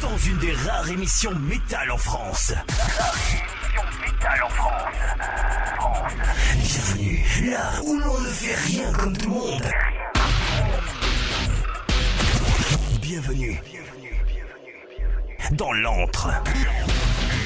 dans une des rares émissions métal en France. métal en France. Bienvenue là où l'on ne fait rien comme tout le monde. Bienvenue dans l'antre.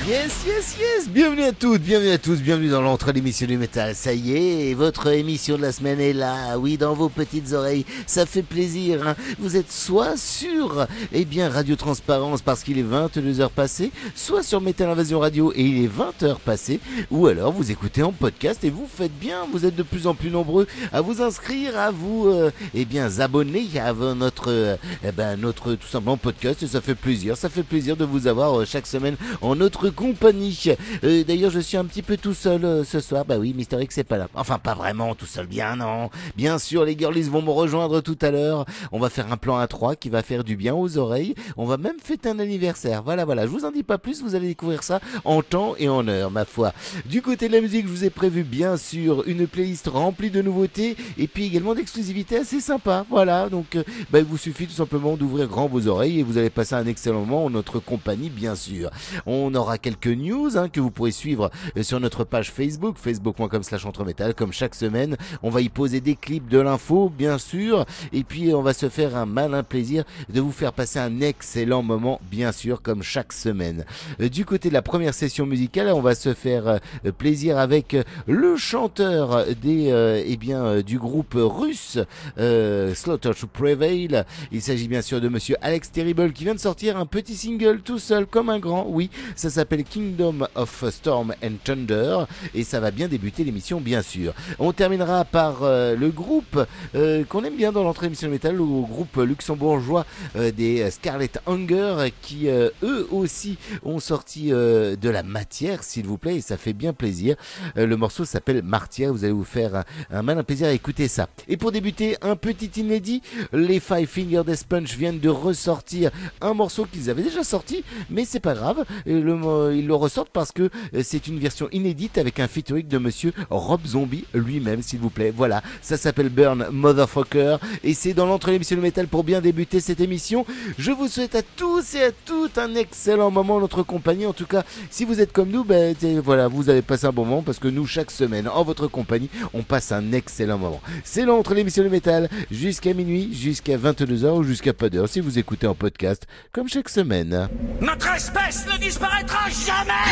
Yes, yes, yes Bienvenue à toutes, bienvenue à tous, bienvenue dans l'entre l'émission du métal. Ça y est, votre émission de la semaine est là, oui, dans vos petites oreilles. Ça fait plaisir, hein. Vous êtes soit sur, eh bien, Radio Transparence parce qu'il est 22h passé, soit sur Métal Invasion Radio et il est 20h passé, ou alors vous écoutez en podcast et vous faites bien, vous êtes de plus en plus nombreux à vous inscrire, à vous, euh, eh bien, abonner à notre, euh, eh ben, notre, tout simplement, podcast et ça fait plaisir, ça fait plaisir de vous avoir euh, chaque semaine en notre compagnie. Euh, D'ailleurs, je suis un petit peu tout seul euh, ce soir. Bah oui, Mister X c'est pas là. Enfin, pas vraiment tout seul, bien non. Bien sûr, les girlies vont me rejoindre tout à l'heure. On va faire un plan à 3 qui va faire du bien aux oreilles. On va même fêter un anniversaire. Voilà, voilà. Je vous en dis pas plus, vous allez découvrir ça en temps et en heure, ma foi. Du côté de la musique, je vous ai prévu bien sûr une playlist remplie de nouveautés et puis également d'exclusivités assez sympas. Voilà, donc euh, bah, il vous suffit tout simplement d'ouvrir grand vos oreilles et vous allez passer un excellent moment en notre compagnie, bien sûr. On aura quelques news hein, que vous pourrez suivre euh, sur notre page Facebook, facebook.com slash entremetal, comme chaque semaine. On va y poser des clips de l'info, bien sûr, et puis on va se faire un malin plaisir de vous faire passer un excellent moment, bien sûr, comme chaque semaine. Euh, Du côté de la première session musicale, on va se faire euh, plaisir avec le chanteur des, euh, eh bien, du groupe russe euh, Slaughter to Prevail. Il s'agit bien sûr de Monsieur Alex Terrible qui vient de sortir un petit single tout seul comme un grand. Oui, ça s'appelle Kingdom of Storm and Thunder et ça va bien débuter l'émission bien sûr. On terminera par euh, le groupe euh, qu'on aime bien dans l'entrée émission de métal, le groupe luxembourgeois euh, des Scarlet Hunger qui eux aussi ont sorti de la matière s'il vous plaît et ça fait bien plaisir. Le morceau s'appelle Martyr, vous allez vous faire un, malin plaisir à écouter ça. Et pour débuter, un petit inédit, les Five Finger Death Punch viennent de ressortir un morceau qu'ils avaient déjà sorti, mais c'est pas grave, le ils le ressortent parce que euh, c'est une version inédite avec un featuring de monsieur Rob Zombie lui-même, s'il vous plaît. Voilà, ça s'appelle Burn Motherfucker et c'est dans l'entrée l'émission de métal pour bien débuter cette émission. Je vous souhaite à tous et à toutes un excellent moment en notre compagnie. En tout cas, si vous êtes comme nous, ben, voilà, vous allez passer un bon moment parce que nous, chaque semaine, en votre compagnie, on passe un excellent moment. C'est l'entre l'émission de métal jusqu'à minuit, jusqu'à 22h ou jusqu'à pas d'heure si vous écoutez en podcast, comme chaque semaine. Notre espèce ne disparaîtra jamais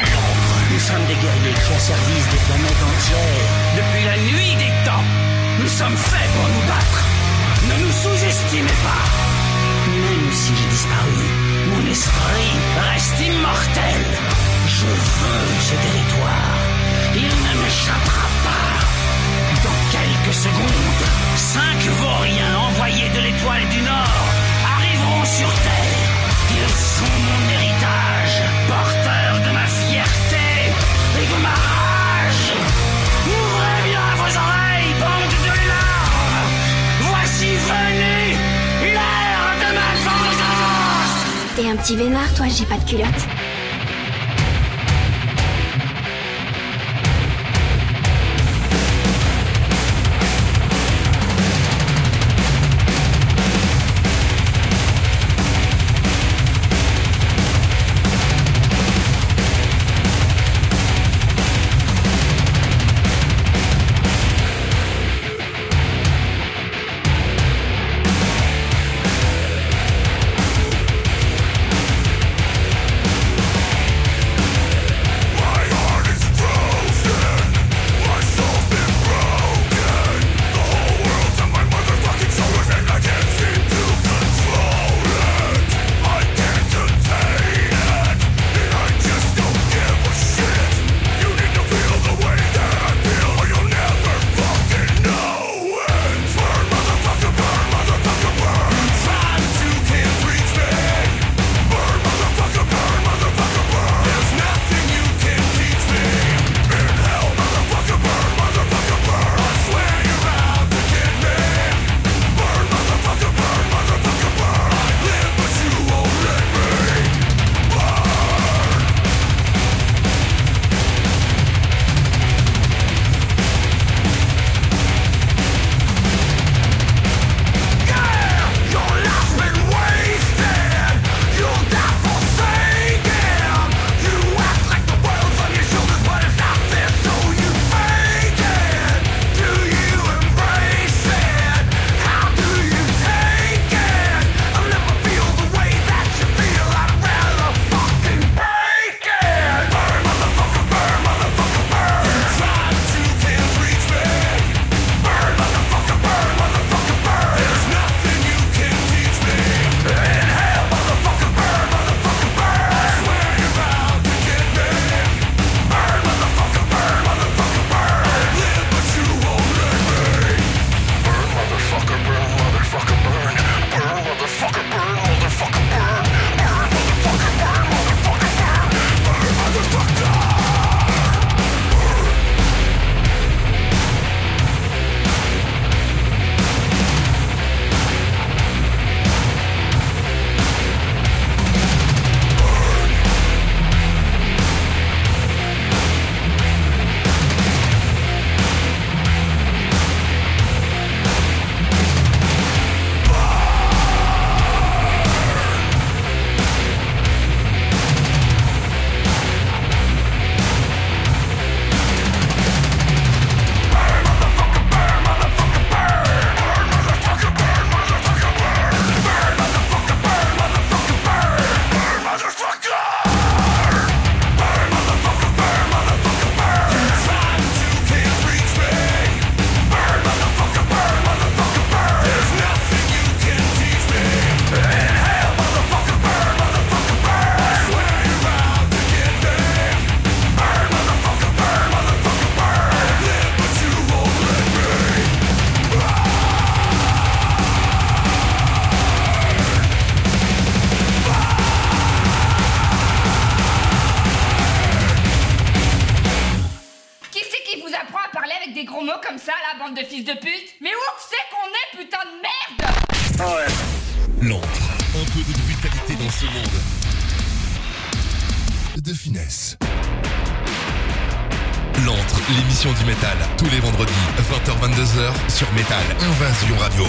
Nous sommes des guerriers qui asservissent des planètes entières. Depuis la nuit des temps, nous sommes faits pour nous battre. Ne nous sous-estimez pas. Même si j'ai disparu, mon esprit reste immortel. Je veux ce territoire. Il ne m'échappera pas. Dans quelques secondes, cinq vauriens envoyés de l'étoile du Nord arriveront sur Terre. Ils sont petit vénard, toi, j'ai pas de culotte. Des gros mots comme ça, la bande de fils de pute Mais où c'est qu'on est, putain de merde? L'antre, un peu de brutalité dans ce monde. De finesse. L'antre, l'émission du métal, tous les vendredis, 20h-22h sur Métal Invasion Radio.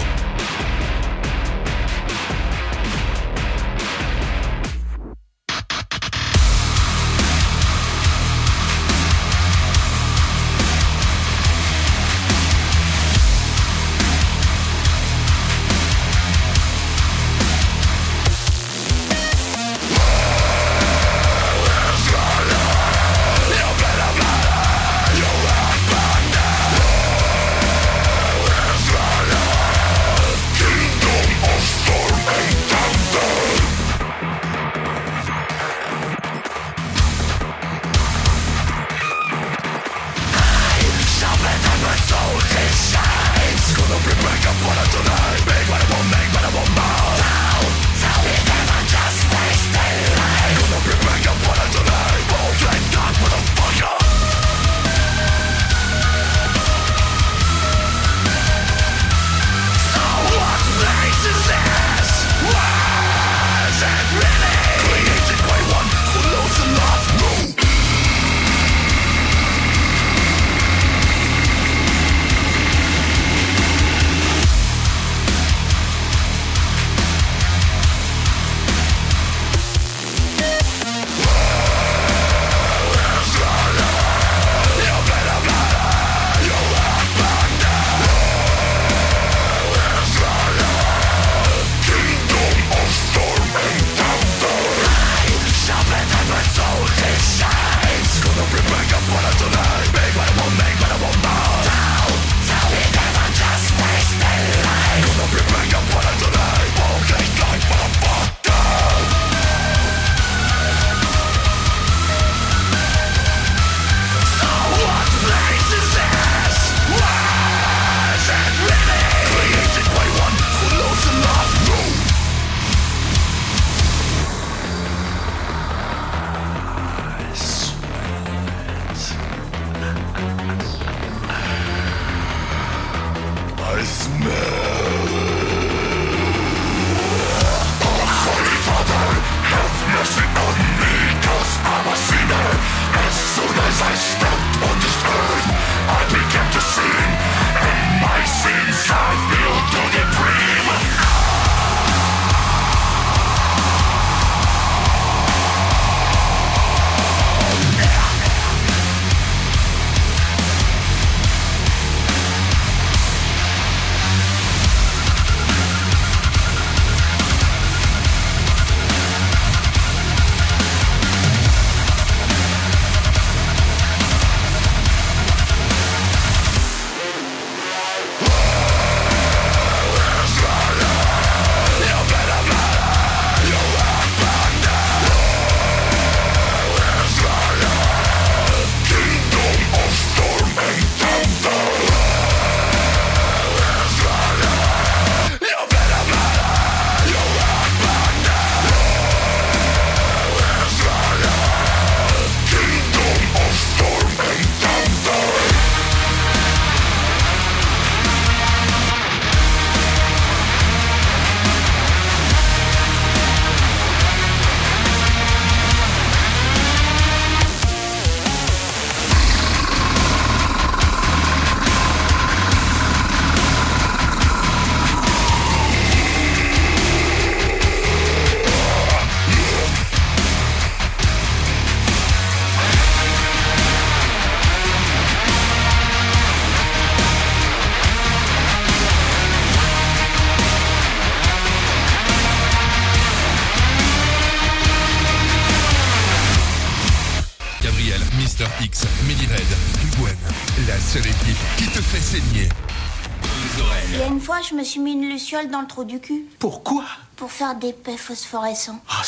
Je me suis mis une luciole dans le trou du cul. Pourquoi? Pour faire des paix phosphorescents. Ah,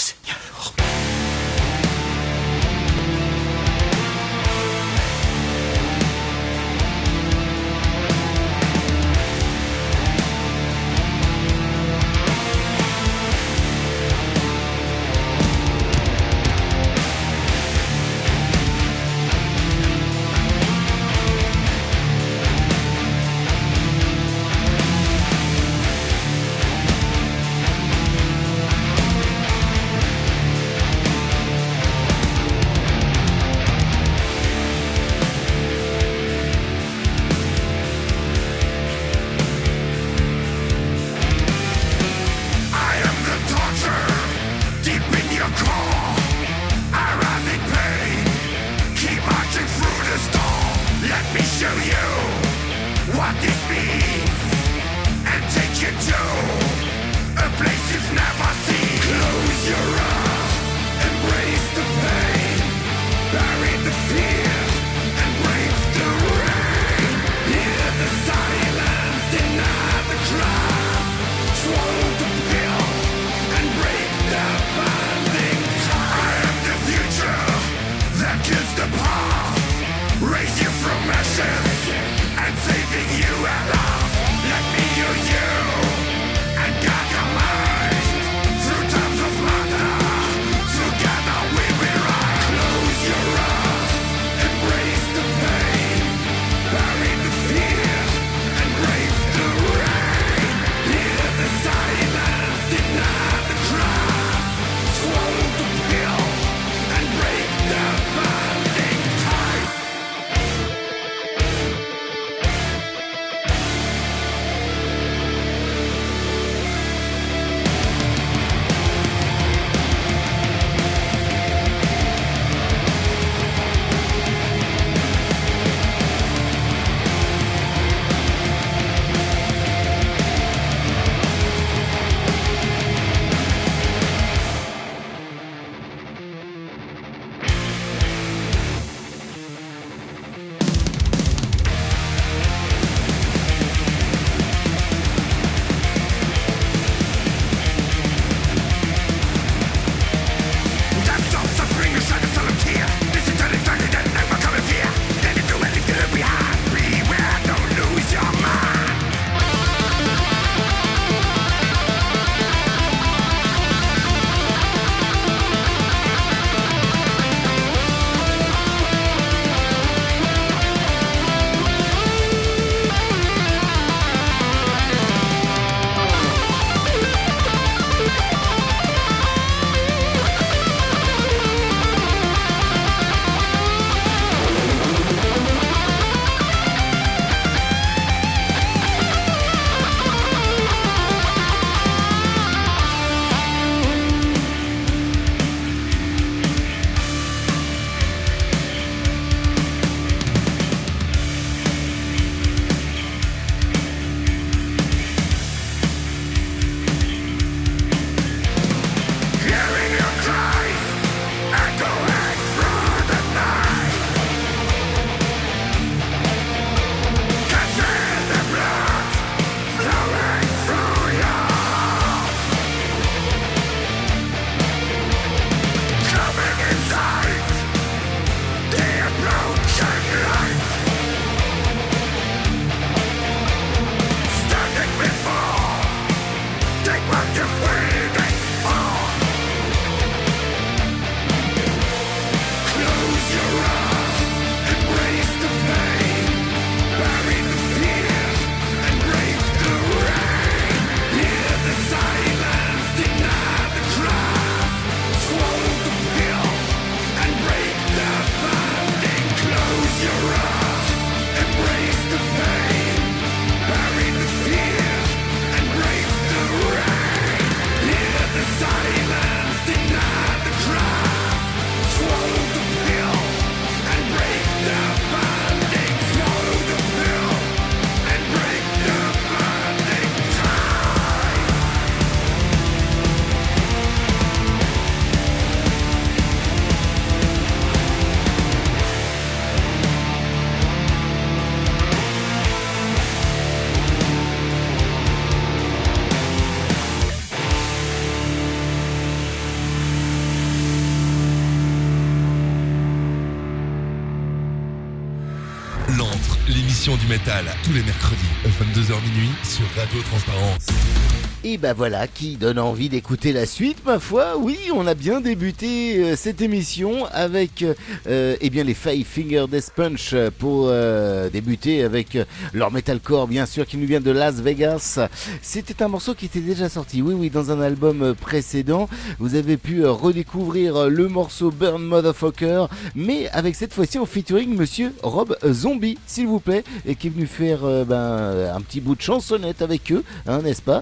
Radio Transparence. Et bah voilà, qui donne envie d'écouter la suite, ma foi. Oui, on a bien débuté euh, cette émission avec euh, eh bien les Five Finger Death Punch pour euh, débuter avec leur metalcore, bien sûr, qui nous vient de Las Vegas. C'était un morceau qui était déjà sorti, oui, oui, dans un album précédent. Vous avez pu redécouvrir le morceau Burn Motherfucker, mais avec cette fois-ci en featuring Monsieur Rob Zombie, s'il vous plaît, et qui est venu faire ben, un petit bout de chansonnette avec eux, hein, n'est-ce pas?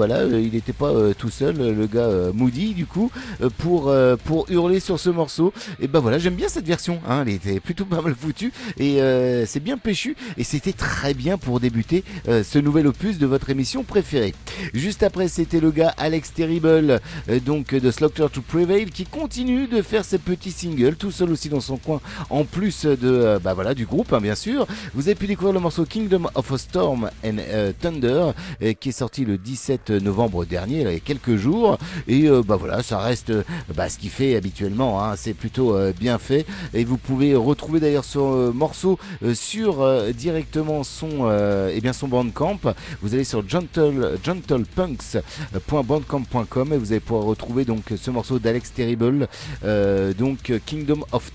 Voilà, euh, il n'était pas euh, tout seul, euh, le gars Moody, du coup, pour, pour hurler sur ce morceau. Et ben voilà, j'aime bien cette version, hein, elle était plutôt pas mal foutue, et c'est bien péchu, et c'était très bien pour débuter ce nouvel opus de votre émission préférée. Juste après, c'était le gars Alex Terrible, donc de Slaughter to Prevail, qui continue de faire ses petits singles, tout seul aussi dans son coin, en plus de, bah voilà, du groupe, hein, bien sûr. Vous avez pu découvrir le morceau Kingdom of a Storm and Thunder, qui est sorti le 17 novembre dernier, il y a quelques jours. Et euh, bah voilà, ça reste bah, ce qu'il fait habituellement. Hein. c'est plutôt euh, bien fait. Et vous pouvez retrouver d'ailleurs ce euh, morceau sur directement son, et eh bien son bandcamp. Vous allez sur gentle, gentlepunks.bandcamp.com et vous allez pouvoir retrouver donc ce morceau d'Alex Terrible, donc Kingdom of,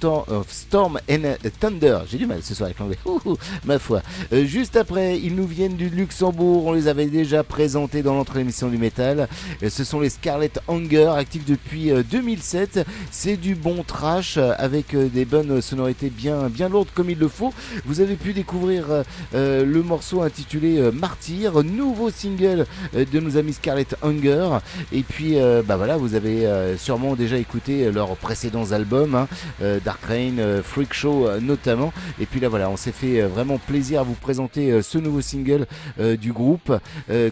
Storm and Thunder. J'ai du mal ce soir avec l'anglais, ma foi. juste après, ils nous viennent du Luxembourg. On les avait déjà présentés dans l'entrée émission du métal. Ce sont les Scarlet Hunger, actifs depuis 2007. Euh, C'est du bon trash euh, avec euh, des bonnes sonorités bien, bien lourdes comme il le faut. Vous avez pu découvrir le morceau intitulé Martyr, nouveau single de nos amis Scarlet Hunger. Et puis, bah voilà, vous avez sûrement déjà écouté leurs précédents albums, hein, Dark Rain, Freak Show notamment. Et puis là, voilà, on s'est fait vraiment plaisir à vous présenter ce nouveau single du groupe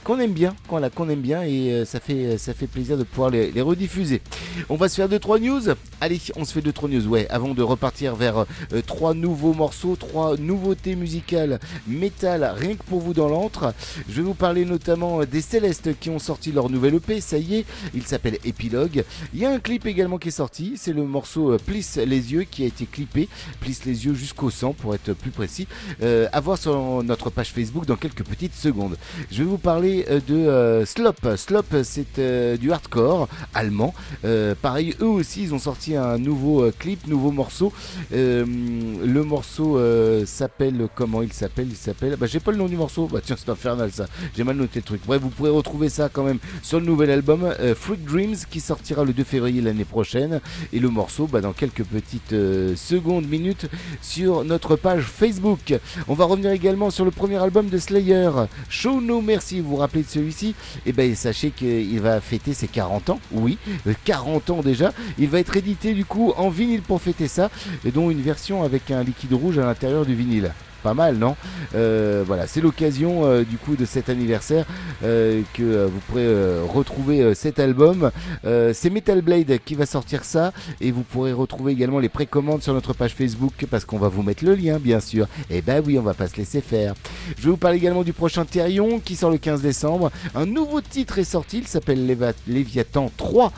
qu'on aime bien, qu'on a qu'on aime bien et euh, ça fait, euh, ça fait plaisir de pouvoir les, rediffuser. On va se faire 2-3 news. Allez, on se fait 2-3 news, ouais, avant de repartir vers euh, trois nouveaux morceaux, trois nouveautés musicales métal, rien que pour vous dans l'antre. Je vais vous parler notamment des Célestes qui ont sorti leur nouvelle EP, ça y est, il s'appelle Epilogue. Il y a un clip également qui est sorti, c'est le morceau Plisse les yeux qui a été clippé, Plisse les yeux jusqu'au sang pour être plus précis, à voir sur notre page Facebook dans quelques petites secondes. Je vais vous parler de Slop. Slop, c'est euh, du hardcore allemand. Euh, pareil, eux aussi, ils ont sorti un nouveau euh, clip, nouveau morceau. le morceau s'appelle comment il s'appelle? Il s'appelle. Bah, j'ai pas le nom du morceau. Bah tiens, c'est infernal ça. J'ai mal noté le truc. Bref, vous pourrez retrouver ça quand même sur le nouvel album Freak Dreams qui sortira le 2 février l'année prochaine. Et le morceau, bah, dans quelques petites secondes, minutes sur notre page Facebook. On va revenir également sur le premier album de Slayer, Show No Mercy. Vous vous rappelez de celui-ci? Et eh ben sachez qu'il va fêter ses 40 ans, oui, 40 ans déjà. Il va être édité du coup en vinyle pour fêter ça, et dont une version avec un liquide rouge à l'intérieur du vinyle pas mal, non euh, Voilà, c'est l'occasion euh, du coup de cet anniversaire euh, que vous pourrez retrouver cet album. c'est Metal Blade qui va sortir ça et vous pourrez retrouver également les précommandes sur notre page Facebook parce qu'on va vous mettre le lien, bien sûr. Et eh ben oui, on va pas se laisser faire. Je vais vous parler également du prochain Therion qui sort le 15 décembre. Un nouveau titre est sorti, il s'appelle Léviathan 3,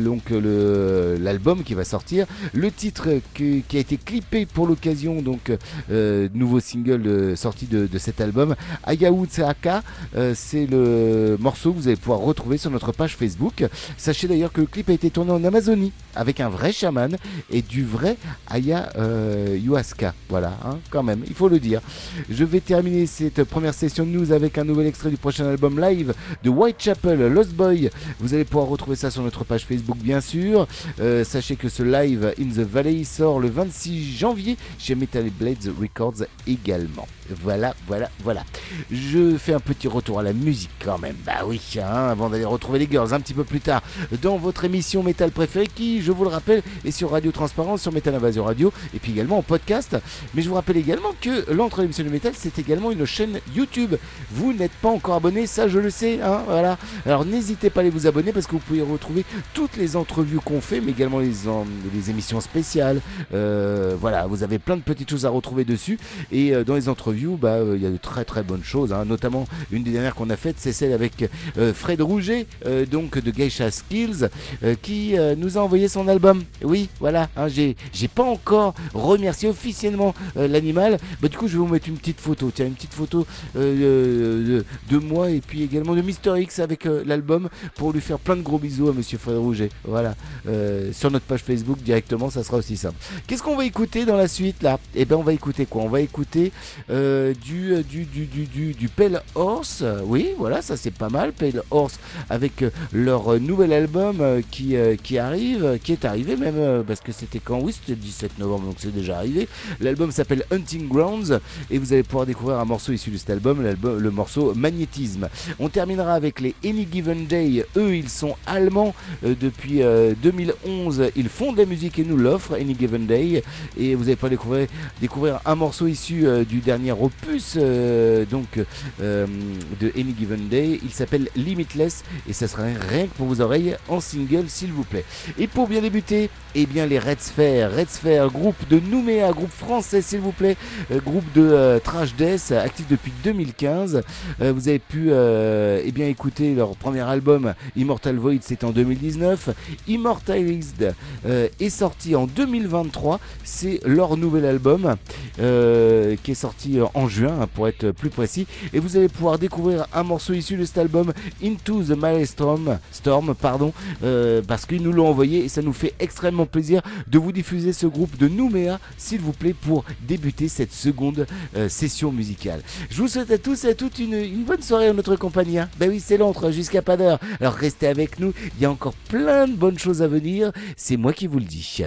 donc l'album qui va sortir. Le titre qui, a été clippé pour l'occasion, donc nous nouveau single euh, sorti de, cet album. Ayahu Tsehaka, euh, c'est le morceau que vous allez pouvoir retrouver sur notre page Facebook. Sachez d'ailleurs que le clip a été tourné en Amazonie avec un vrai chaman et du vrai Aya euh, Voilà, hein, quand même, il faut le dire. Je vais terminer cette première session de news avec un nouvel extrait du prochain album live de Whitechapel, Lost Boy. Vous allez pouvoir retrouver ça sur notre page Facebook, bien sûr. Sachez que ce live In the Valley sort le 26 janvier chez Metal Blades Records également. Voilà, voilà, voilà. Je fais un petit retour à la musique quand même. Bah oui, hein, avant d'aller retrouver les girls un petit peu plus tard dans votre émission métal préférée qui, je vous le rappelle, est sur Radio Transparence, sur Metal Invasion Radio et puis également en podcast. Mais je vous rappelle également que l'entre l'émission du métal, c'est également une chaîne YouTube. Vous n'êtes pas encore abonné, ça je le sais, hein, voilà. Alors n'hésitez pas à aller vous abonner parce que vous pouvez retrouver toutes les entrevues qu'on fait, mais également les, émissions spéciales. Euh, voilà, vous avez plein de petites choses à retrouver dessus et euh, dans les entrevues bah, il y a de très très bonnes choses, hein. notamment une des dernières qu'on a faites, c'est celle avec Fred Rouget, donc de Geisha Skills, qui nous a envoyé son album. Oui, voilà, hein, j'ai pas encore remercié officiellement l'animal. Bah, du coup, je vais vous mettre une petite photo. Tiens, une petite photo de, de, moi et puis également de Mister X avec l'album pour lui faire plein de gros bisous à Monsieur Fred Rouget. Voilà, sur notre page Facebook directement, ça sera aussi simple. Qu'est-ce qu'on va écouter dans la suite là? Eh ben, on va écouter quoi? On va écouter du, du, du, du, du, Pale Horse. Oui, voilà, ça c'est pas mal. Pale Horse avec leur nouvel album qui, qui arrive, qui est arrivé même parce que c'était quand? Oui, c'était le 17 novembre, donc c'est déjà arrivé. L'album s'appelle Hunting Grounds et vous allez pouvoir découvrir un morceau issu de cet album, le morceau Magnétisme. On terminera avec les Any Given Day. Eux, ils sont allemands depuis 2011. Ils font de la musique et nous l'offrent, Any Given Day. Et vous allez pouvoir découvrir, découvrir un morceau issu du dernier opus donc de Any Given Day. Il s'appelle Limitless et ça sera rien que pour vos oreilles en single, s'il vous plaît. Et pour bien débuter, eh bien les Red Sphere, Red Sphere, groupe de Nouméa, groupe français s'il vous plaît, euh, groupe de euh, trash death actif depuis 2015. Euh, vous avez pu eh bien écouter leur premier album Immortal Void, c'est en 2019. Immortalized est sorti en 2023, c'est leur nouvel album qui est sorti en juin hein, pour être plus précis. Et vous allez pouvoir découvrir un morceau issu de cet album Into the Maelstrom, Storm, pardon, parce qu'ils nous l'ont envoyé et ça nous fait extrêmement plaisir de vous diffuser ce groupe de Nouméa, s'il vous plaît, pour débuter cette seconde euh, session musicale. Je vous souhaite à tous et à toutes une, bonne soirée en notre compagnie. Hein. Ben oui, c'est l'entre jusqu'à pas d'heure. Alors restez avec nous, il y a encore plein de bonnes choses à venir. C'est moi qui vous le dis.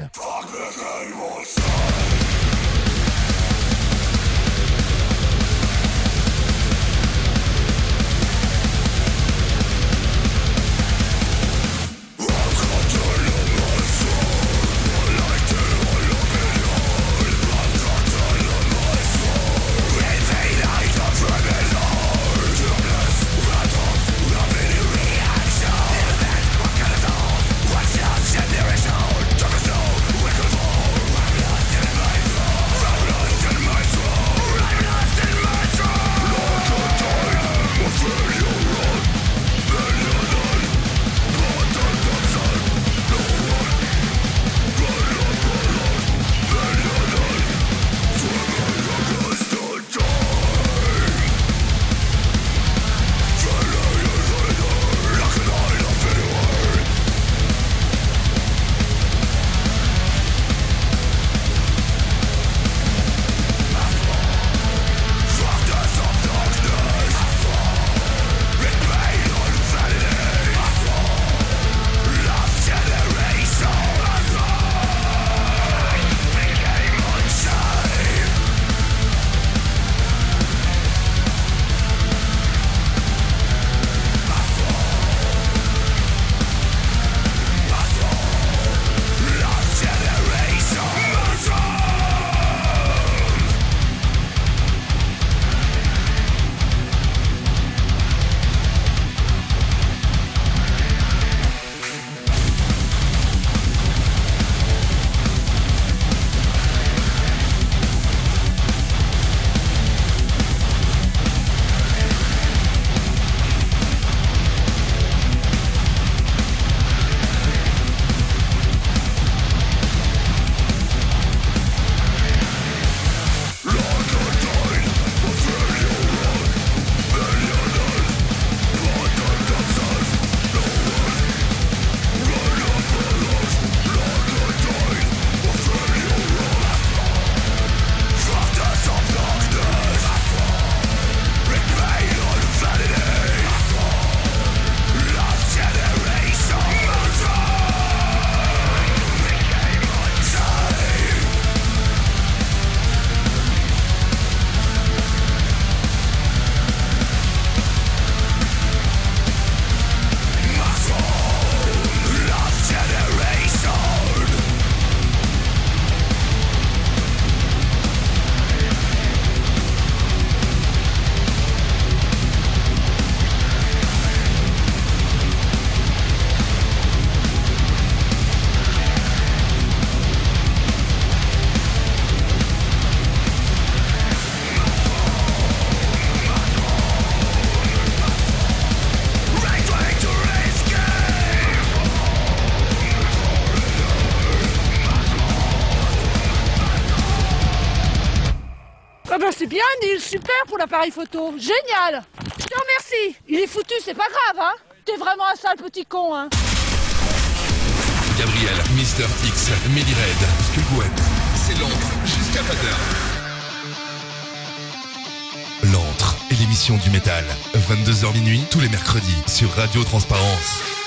Pour l'appareil photo. Génial Je te remercie. Il est foutu, c'est pas grave, hein T'es vraiment un sale petit con, hein Gabriel, Mister X, Red, Skullgwen, c'est l'antre jusqu'à pas d'heure. L'antre est l'émission du métal. 22h minuit tous les mercredis sur Radio Transparence.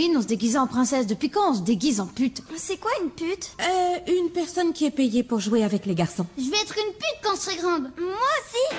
On se déguisait en princesse. Depuis quand on se déguise en pute C'est quoi une pute Euh, une personne qui est payée pour jouer avec les garçons. Je vais être une pute quand je serai grande. Moi aussi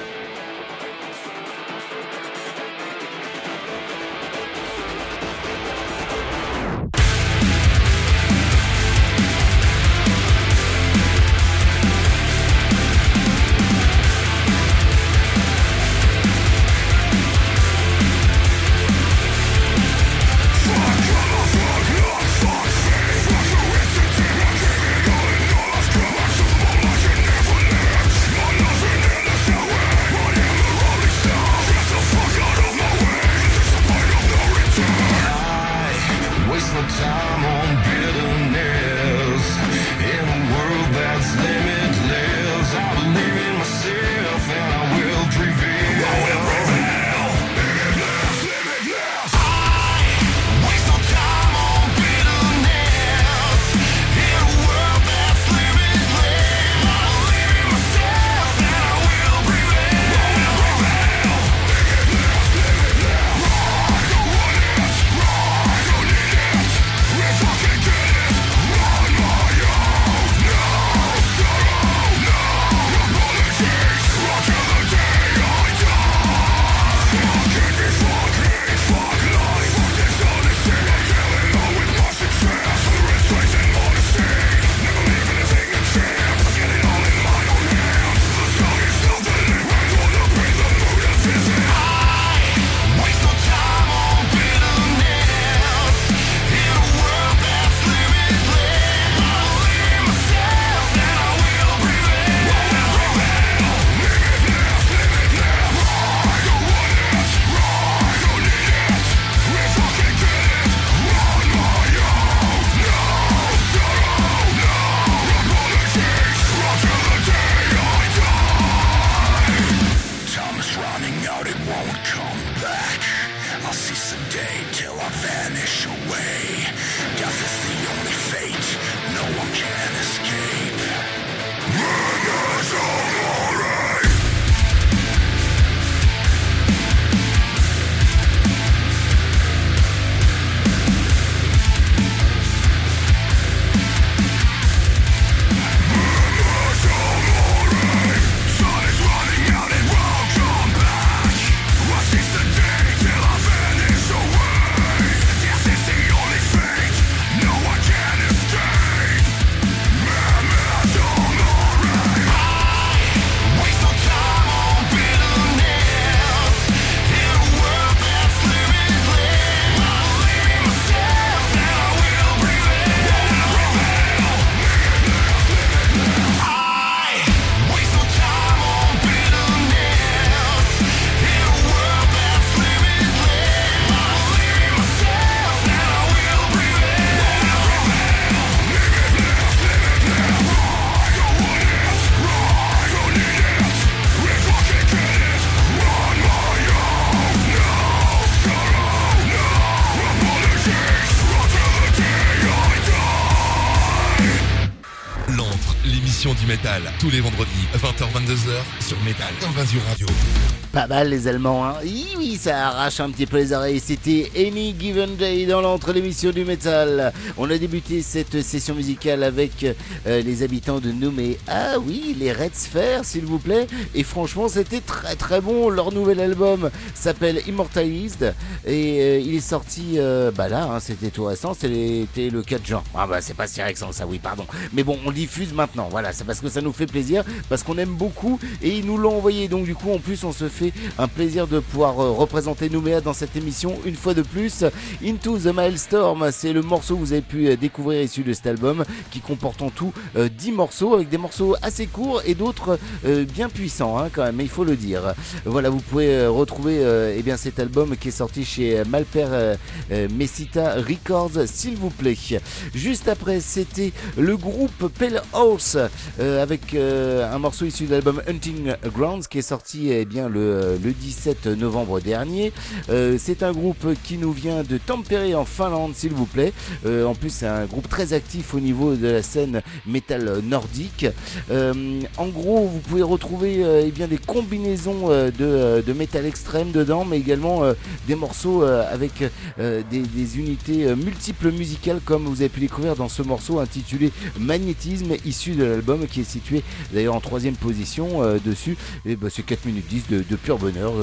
20h-22h sur Métal Invasion Radio. Pas mal les Allemands, hein ça arrache un petit peu les oreilles. C'était Any Given Day dans l'entre l'émission du métal. On a débuté cette session musicale avec euh, les habitants de Noumé. Ah oui, les Red Sphere, s'il vous plaît. Et franchement, c'était très très bon. Leur nouvel album s'appelle Immortalized et euh, il est sorti, euh, bah là, hein, c'était tout récent. C'était le 4 juin. Ah bah c'est pas si récent ça, oui, pardon. Mais bon, on diffuse maintenant. Voilà, c'est parce que ça nous fait plaisir, parce qu'on aime beaucoup et ils nous l'ont envoyé. Donc du coup, en plus, on se fait un plaisir de pouvoir euh, représenter Nouméa dans cette émission une fois de plus. Into the Milestorm, c'est le morceau que vous avez pu euh, découvrir issu de cet album qui comporte en tout euh, 10 morceaux avec des morceaux assez courts et d'autres euh, bien puissants hein, quand même, il faut le dire. Voilà, vous pouvez euh, retrouver euh, eh bien cet album qui est sorti chez Malper euh, euh, Messita Records, s'il vous plaît. Juste après, c'était le groupe Pale Horse euh, avec euh, un morceau issu de l'album Hunting Grounds qui est sorti eh bien le, euh, le 17 novembre dernier. Euh, c'est un groupe qui nous vient de Tampere en Finlande, s'il vous plaît. Euh, en plus, c'est un groupe très actif au niveau de la scène métal nordique. Euh, en gros, vous pouvez retrouver eh bien des combinaisons de, métal extrême dedans, mais également des morceaux avec des, unités multiples musicales, comme vous avez pu découvrir dans ce morceau intitulé Magnétisme, issu de l'album qui est situé d'ailleurs en troisième position dessus. Et bah, c'est 4 minutes 10 de, de pur bonheur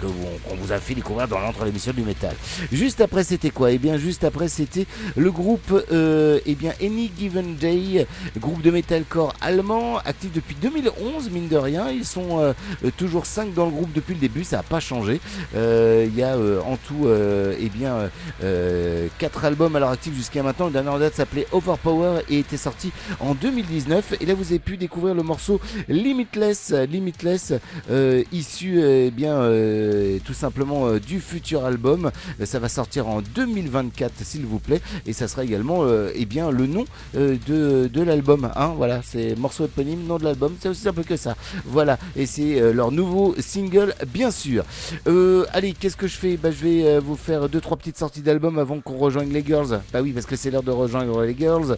que vous- qu'on vous a fait découvrir dans l'entre l'émission du métal. Juste après, c'était quoi? Et bien, juste après, c'était le groupe euh, eh bien, Any Given Day, groupe de metalcore allemand, actif depuis 2011, mine de rien. Ils sont euh, toujours 5 dans le groupe depuis le début, ça n'a pas changé. Euh, Il y a euh, en tout euh, eh bien, euh, 4 albums à leur actif jusqu'à maintenant. Le dernier date s'appelait Overpower et était sorti en 2019. Et là, vous avez pu découvrir le morceau Limitless, Limitless, issu eh bien tout simplement euh, du futur album. Euh, Ça va sortir en 2024, s'il vous plaît, et ça sera également euh, eh bien le nom de, l'album. Hein, voilà, c'est morceau éponyme, nom de l'album, c'est aussi simple que ça. Voilà, et c'est leur nouveau single, bien sûr. Allez, qu'est-ce que je fais? Bah, Je vais vous faire deux trois petites sorties d'album avant qu'on rejoigne les girls. Bah oui, parce que c'est l'heure de rejoindre les girls.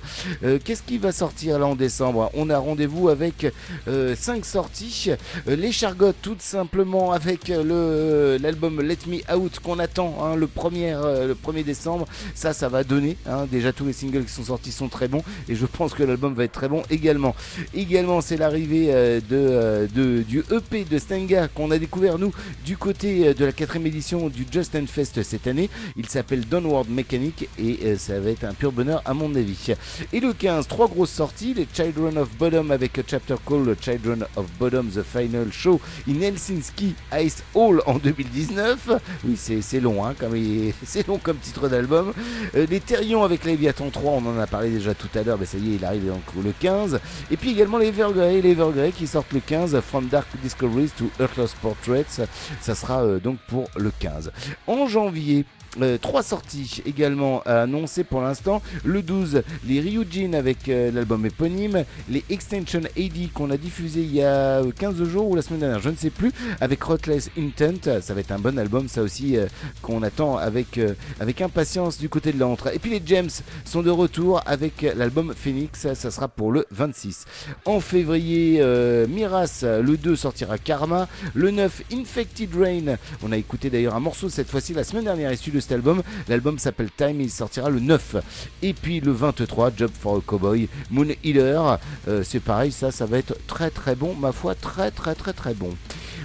Qu'est-ce qui va sortir là en décembre? On a rendez-vous avec 5 sorties. Les Chargottes, tout simplement, avec le l'album Let Me Out qu'on attend hein, le, premier, euh, le 1er décembre. Ça, ça va donner. hein. Déjà, tous les singles qui sont sortis sont très bons et je pense que l'album va être très bon également. Également, c'est l'arrivée euh, euh, de- du EP de Stenga qu'on a découvert, nous, du côté euh, de la quatrième édition du Just Fest cette année. Il s'appelle Downward Mechanic et euh, ça va être un pur bonheur à mon avis. Et le 15, trois grosses sorties les Children of Bottom avec un chapter called Children of Bottom The Final Show in Helsinki Ice Hall en 2019. Oui, c'est long, hein, long comme titre d'album. Euh, les Therions avec Léviathan 3, on en a parlé déjà tout à l'heure, mais ça y est, il arrive donc le 15. Et puis également les Evergrey, les Evergrey qui sortent le 15, From Dark Discoveries to Earthless Portraits, ça sera euh, donc pour le 15. En janvier, euh, trois sorties également à annoncer pour l'instant. Le 12, les Ryujin avec euh, l'album éponyme. Les Extension AD qu'on a diffusé il y a 15 jours ou la semaine dernière, je ne sais plus, avec Ruthless Intent. Ça va être un bon album, ça aussi, euh, qu'on attend avec, euh, impatience du côté de l'entre. Et puis les Gems sont de retour avec l'album Phoenix. Ça, sera pour le 26. En février, euh, Miras, le 2 sortira Karma. Le 9, Infected Rain. On a écouté d'ailleurs un morceau cette fois-ci la semaine dernière issu cet album. L'album s'appelle Time il sortira le 9. Et puis le 23, Job for a Cowboy, Moon Healer. Euh, c'est pareil, ça, ça va être très très bon, ma foi, très très très très bon.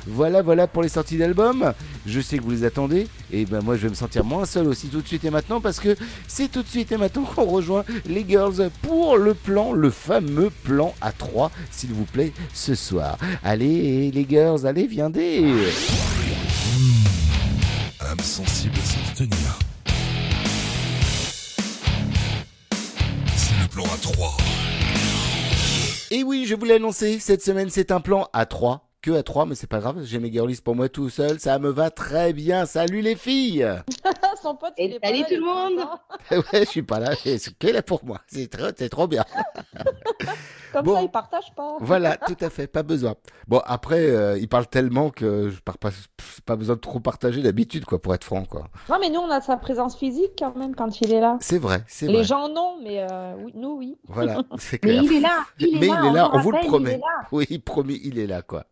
Voilà, voilà pour les sorties d'albums. Je sais que vous les attendez. Et ben moi, je vais me sentir moins seul aussi tout de suite et maintenant parce que c'est tout de suite et maintenant qu'on rejoint les girls pour le plan, le fameux plan à 3, s'il vous plaît, ce soir. Allez, les girls, allez, viendez. Âme sensible s'abstenir. C'est le plan à 3. Et oui, je vous l'ai annoncé, cette semaine c'est un plan à 3. Que à 3, mais c'est pas grave, j'ai mes girlies pour moi tout seul, ça me va très bien. Salut les filles Son pote, Et il est pas salut là, tout le monde. Ouais, je suis pas là, c'est qu'elle est pour moi, c'est trop, c'est trop bien. Comme Bon. ça, il partage pas. Voilà, tout à fait, pas besoin. Bon, après, euh, il parle tellement que je pars pas, pas besoin de trop partager d'habitude, quoi, pour être franc, quoi. Non, mais nous, on a sa présence physique quand même quand il est là. C'est vrai, c'est Les vrai. gens, non, mais euh, oui, nous, oui. Voilà, c'est Mais clair. il est là, il est Mais là, il est on là, vous on vous le promet. est là. Oui, promis, il est là, quoi.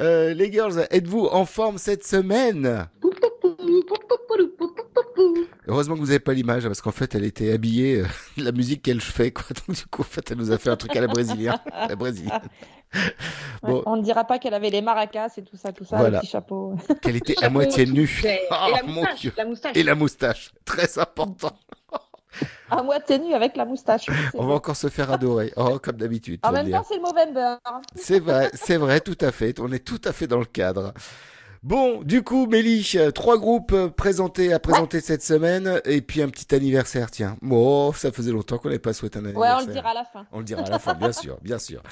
Euh, les girls, êtes-vous en forme cette semaine? Heureusement que vous n'avez pas l'image, parce qu'en fait, elle était habillée, euh, de la musique qu'elle fait, quoi. Donc, du coup, en fait, elle nous a fait un truc à la brésilienne. la brésilienne. Ouais, Bon. On ne dira pas qu'elle avait les maracas et tout ça, tout ça, Voilà. le petit chapeau. Qu'elle était à moitié nue. Et, et Oh, la mon moustache, Dieu. la moustache. Et la moustache. Très important. à moitié nu avec la moustache. On va encore se faire adorer. Oh, comme d'habitude. En même temps, c'est le Movember. C'est vrai, c'est vrai, tout à fait. On est tout à fait dans le cadre. Bon, du coup, Mélie, euh, trois groupes euh, présentés à présenter cette semaine et puis un petit anniversaire, tiens. Bon, ça faisait longtemps qu'on n'avait pas souhaité un Ouais, anniversaire. on le dira à la fin. On le dira à la fin, bien sûr, bien sûr.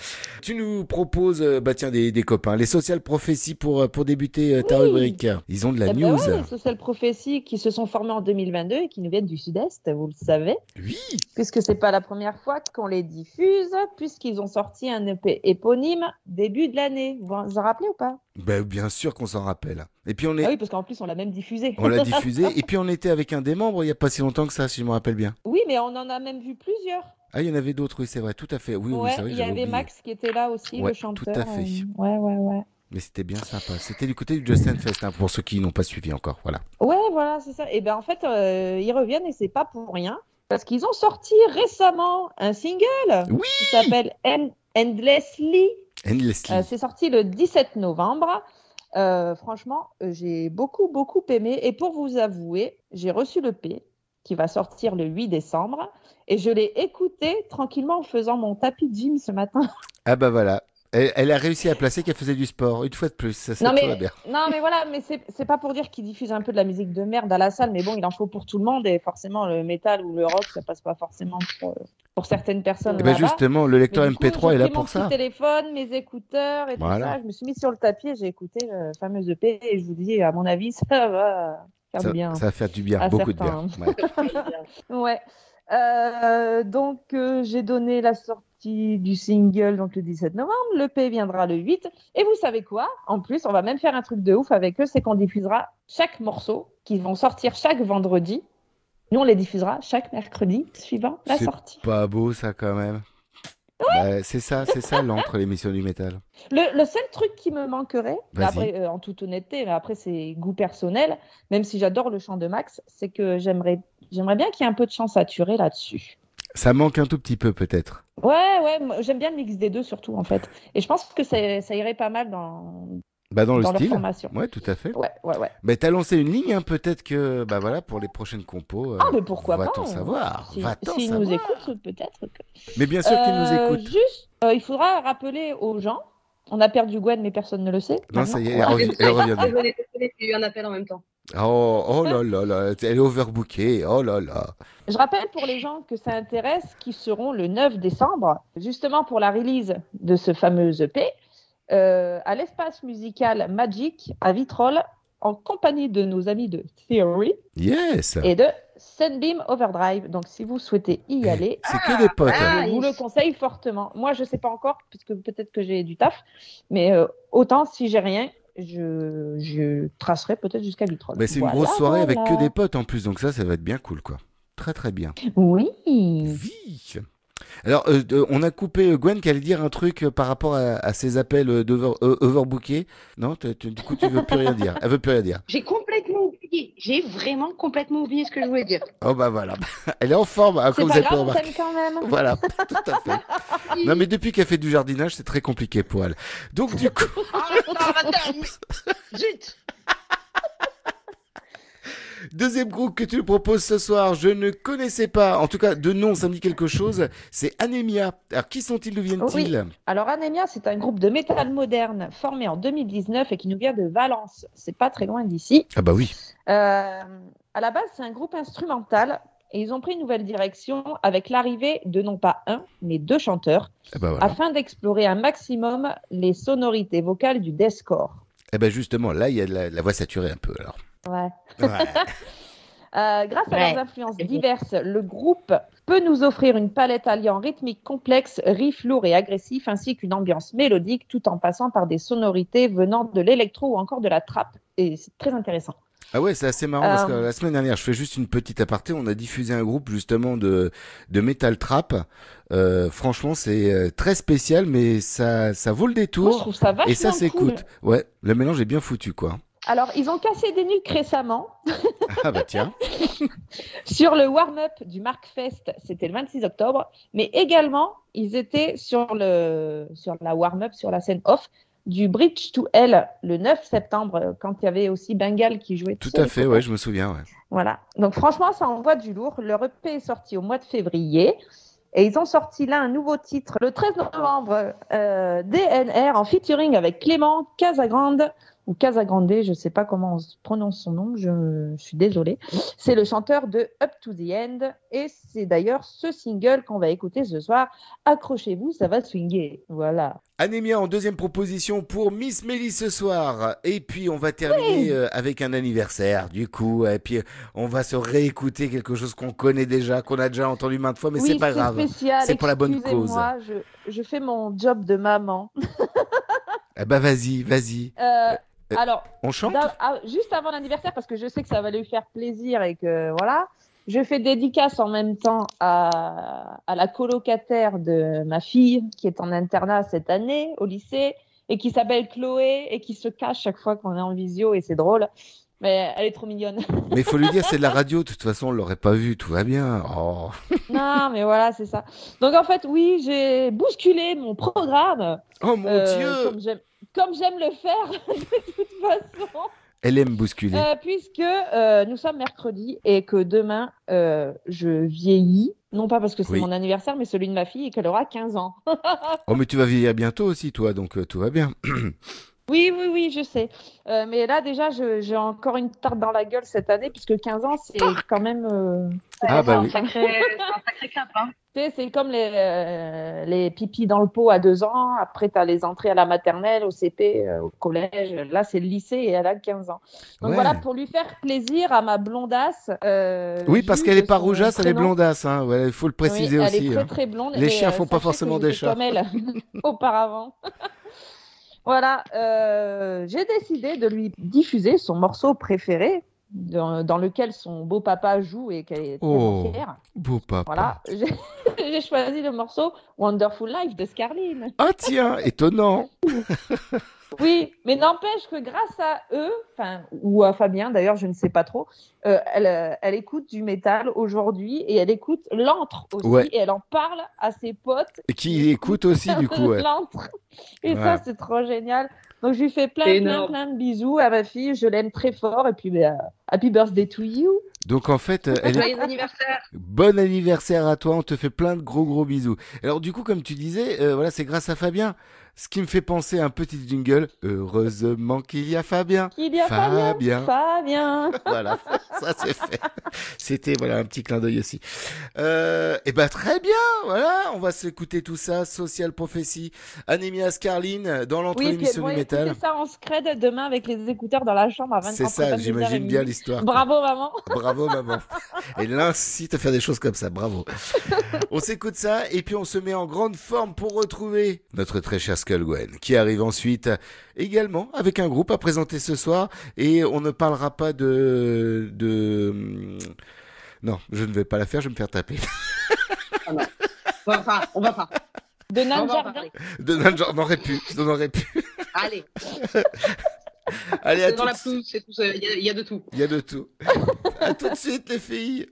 Tu nous proposes, euh, bah tiens, des, des copains, les Social Prophecy pour, pour débuter ta Oui. rubrique. Ils ont de la Eh ben news. ouais, les Social Prophecy qui se sont formés en 2022 et qui nous viennent du Sud-Est, vous le savez. Oui. Puisque c'est pas la première fois qu'on les diffuse, puisqu'ils ont sorti un EP éponyme début de l'année. Vous vous en rappelez ou pas? Ben, bien sûr qu'on s'en rappelle. Et puis on est, Ah oui, parce qu'en plus on l'a même diffusé. on l'a diffusé. et puis on était avec un des membres il y a pas si longtemps que ça, si je me rappelle bien. oui, mais on en a même vu plusieurs. Ah, il y en avait d'autres, oui, c'est vrai, tout à fait. Oui, oui, ouais, c'est vrai. il y avait oublié. Max qui était là aussi, Ouais, le tout chanteur. à fait. euh, Ouais, ouais, ouais. Mais c'était bien sympa. C'était du côté du Justin Fest, hein, pour ceux qui n'ont pas suivi encore. Voilà. Ouais, voilà, c'est ça. Et ben en fait, euh, ils reviennent et c'est pas pour rien. Parce qu'ils ont sorti récemment un single Oui qui s'appelle End- Endlessly. Euh, c'est sorti le 17 novembre. Euh, franchement, euh, j'ai beaucoup, beaucoup aimé. Et pour vous avouer, j'ai reçu le P qui va sortir le 8 décembre. Et je l'ai écouté tranquillement en faisant mon tapis de gym ce matin. Ah bah voilà. Elle, elle a réussi à placer qu'elle faisait du sport, une fois de plus. Ça, Non mais, bien. non mais voilà, mais c'est pas pour dire qu'il diffuse un peu de la musique de merde à la salle, mais bon, il en faut pour tout le monde et forcément le métal ou le rock, ça passe pas forcément pour, pour certaines personnes. Eh ben, justement, le lecteur Mais du coup, MP3 est j'ai là pour mon ça. petit téléphone, mes écouteurs et Voilà. tout ça. Je me suis mis sur le tapis et j'ai écouté le fameux EP et je vous dis, à mon avis, ça va faire Ça, du bien. ça va faire du bien, beaucoup de bien. Ouais. Ouais. Euh, donc, euh, j'ai donné la sortie du single donc le 17 novembre. Le P viendra le 8. Et vous savez quoi? En plus, on va même faire un truc de ouf avec eux c'est qu'on diffusera chaque morceau qui vont sortir chaque vendredi. Nous, on les diffusera chaque mercredi suivant la C'est sortie. pas beau ça quand même. Bah, c'est ça, c'est ça l'entre l'émission du métal. Le, le seul truc qui me manquerait, Vas-y. après, euh, en toute honnêteté, mais après c'est goût personnel, même si j'adore le chant de Max, c'est que j'aimerais, j'aimerais bien qu'il y ait un peu de chant saturé là-dessus. Ça manque un tout petit peu peut-être. Ouais, ouais, j'aime bien le mix des deux surtout en fait. Et je pense que ça, ça irait pas mal dans, Bah dans le dans leur style. formation. Ouais, tout à fait. Ouais, ouais, ouais. Mais t'as lancé une ligne, hein, peut-être que bah voilà pour les prochaines compos. euh, Ah, mais pourquoi pas Va-t-on hein. savoir Si- Va-t-on S'ils savoir nous écoutent, peut-être. que- Mais bien sûr qu'ils nous Euh, écoutent. Juste, euh, il faudra rappeler aux gens. On a perdu Gwen, mais personne ne le sait. Non, ça y est, elle revient. Elle revient. Désolée, j'ai eu un appel en même temps. Oh, oh là là là, elle est overbookée. Oh là là. Je rappelle pour les gens que ça intéresse, qui seront le 9 décembre, justement pour la release de ce fameux EP, euh, à l'espace musical Magic à Vitrolles, en compagnie de nos amis de Theory Yes. et de Sunbeam Overdrive. Donc si vous souhaitez y aller, C'est que des potes. hein. je vous le conseille fortement. Moi, je sais pas encore, puisque peut-être que j'ai du taf, mais euh, autant si j'ai rien, je, je tracerai peut-être jusqu'à Vitrolles. Mais c'est une Voilà, grosse soirée avec que des potes en plus, donc ça, ça va être bien cool, quoi. Très très bien. Oui. Vi. Alors, euh, on a coupé euh, Gwen qui allait dire un truc par rapport à, à ses appels euh, d'over euh, overbookés. Non, tu- tu- du coup, tu veux plus rien dire. Elle veut plus rien dire. J'ai complètement J'ai vraiment complètement oublié ce que je voulais dire. Oh bah voilà. Elle est en forme, hein, comme vous avez t'aime quand même. Voilà, tout à fait. Non, mais depuis qu'elle fait du jardinage, c'est très compliqué pour elle. Donc, du coup, Zut deuxième groupe que tu nous proposes ce soir, je ne connaissais pas. En tout cas, de nom, ça me dit quelque chose. C'est Anemia. Alors, qui sont-ils D'où viennent-ils Oui. Alors Anemia, c'est un groupe de métal moderne formé en 2019 et qui nous vient de Valence. C'est pas très loin d'ici. Ah bah oui. Euh, à la base, c'est un groupe instrumental et ils ont pris une nouvelle direction avec l'arrivée de non pas un, mais deux chanteurs Ah bah voilà. afin d'explorer un maximum les sonorités vocales du deathcore. Eh ben justement, là, il y a de la, la voix saturée un peu, alors. Ouais. Ouais. Euh, grâce à leurs influences diverses, le groupe peut nous offrir une palette alliant rythmique complexe, riff lourd et agressif, ainsi qu'une ambiance mélodique, tout en passant par des sonorités venant de l'électro ou encore de la trappe. Et c'est très intéressant. Ah ouais, c'est assez marrant parce que Euh. la semaine dernière, je fais juste une petite aparté, on a diffusé un groupe justement de, de metal trap. Euh, franchement, c'est très spécial, mais ça, ça vaut le Moi, je détour trouve ça vachement et ça cool. s'écoute. Ouais, le mélange est bien foutu, quoi. Alors, ils ont cassé des nuques récemment Ah bah tiens. sur le warm-up du Markfest, c'était le 26 octobre, mais également, ils étaient sur, le, sur la warm-up, sur la scène off du Bridge to Hell le 9 septembre, quand il y avait aussi Bengal qui jouait. Tout à fait, ouais, je me souviens, ouais. Voilà. Donc franchement, ça envoie du lourd. Leur EP est sorti au mois de février. Et ils ont sorti là un nouveau titre le 13 novembre, euh, DNR, en featuring avec Clément Casagrande, ou Casagrande, je ne sais pas comment on prononce son nom, je, je suis désolée. C'est le chanteur de Up to the End. Et c'est d'ailleurs ce single qu'on va écouter ce soir. Accrochez-vous, ça va swinguer. Voilà. Anémia en deuxième proposition pour Miss Mélie ce soir. Et puis on va terminer euh, avec un anniversaire, du coup. Et puis on va se réécouter quelque chose qu'on connaît déjà, qu'on a déjà entendu maintes fois, mais oui, c'est pas grave. C'est pour la bonne cause. excusez-moi, Je, je fais mon job de maman. Eh bah vas-y, vas-y. Euh, alors, On chante d'a- ah, juste avant l'anniversaire, parce que je sais que ça va lui faire plaisir et que voilà, je fais dédicace en même temps à, à la colocataire de ma fille qui est en internat cette année au lycée et qui s'appelle Chloé et qui se cache chaque fois qu'on est en visio et c'est drôle. Mais elle est trop mignonne. Mais il faut lui dire, c'est de la radio, de toute façon, on l'aurait pas vu, tout va bien. Oh. non, mais voilà, c'est ça. Donc en fait, oui, j'ai bousculé mon programme. Oh mon euh, Dieu Comme j'aime, le faire de toute façon. Elle aime bousculer. Euh, puisque euh, nous sommes mercredi et que demain, euh, je vieillis. Non pas parce que c'est Oui. mon anniversaire, mais celui de ma fille et qu'elle aura 15 ans. Oh, mais tu vas vieillir bientôt aussi, toi, donc tout va bien. Oui, oui, oui, je sais. Euh, mais là, déjà, j'ai encore une tarte dans la gueule cette année, puisque 15 ans, c'est quand même. euh, c'est Ah, pas bah ça, oui. un sacré- c'est un sacré cap, hein. Tu sais, C'est comme les, euh, les pipis dans le pot à 2 ans. Après, tu as les entrées à la maternelle, au CP, euh, au collège. Là, c'est le lycée et elle a 15 ans. Donc Ouais. voilà, pour lui faire plaisir à ma blondasse. euh, Oui, parce qu'elle est pas rougeasse, elle est blondasse. Hein. Ouais, il faut le préciser Oui, aussi. Elle est très hein. très blonde. Les chiens font pas forcément des chats. Comme elle auparavant. Voilà, euh, j'ai décidé de lui diffuser son morceau préféré, dans, dans lequel son beau papa joue et qu'elle est Oh, fière. beau papa. Voilà, j'ai j'ai choisi le morceau Wonderful Life de Scarline. Ah tiens, étonnant. Oui, mais n'empêche que grâce à eux, enfin, ou à Fabien d'ailleurs, je ne sais pas trop, euh, elle, euh, elle écoute du métal aujourd'hui et elle écoute l'antre aussi Ouais. et elle en parle à ses potes. Et qui écoute aussi, du coup. Ouais. L'antre. Et Ouais. ça, c'est trop génial. Donc, je lui fais plein, plein, de bisous à ma fille. Je l'aime très fort. Et puis, bah, happy birthday to you. Donc en fait, elle anniversaire. bon anniversaire à toi, on te fait plein de gros gros bisous. Alors du coup, comme tu disais, euh, voilà, c'est grâce à Fabien. Ce qui me fait penser à un petit jingle. Heureusement qu'il y a Fabien. Il y a Fabien. Fabien. voilà, ça c'est fait. C'était voilà un petit clin d'œil aussi. Euh, et ben très bien, voilà, on va s'écouter tout ça. Social Prophecy, Anémia Scarline dans l'entre Oui, elles du métal. ça en scred demain avec les écouteurs dans la chambre à 23 C'est ça, j'imagine bien l'histoire. Bravo, maman. Bravo maman. Elle l'incite à faire des choses comme ça, bravo. On s'écoute ça et puis on se met en grande forme pour retrouver notre très cher Skullgwen qui arrive ensuite également avec un groupe à présenter ce soir et on ne parlera pas de de hum, non, je ne vais pas la faire, je vais me faire taper. On va pas, on va pas. De On Nan. De non, j'en aurais pu, aurais pu. Allez, Allez à c'est dans tout la de- pelouse, c'est tout. ça, Il y, a- il y a de tout. Il y a de tout. à tout de suite les filles.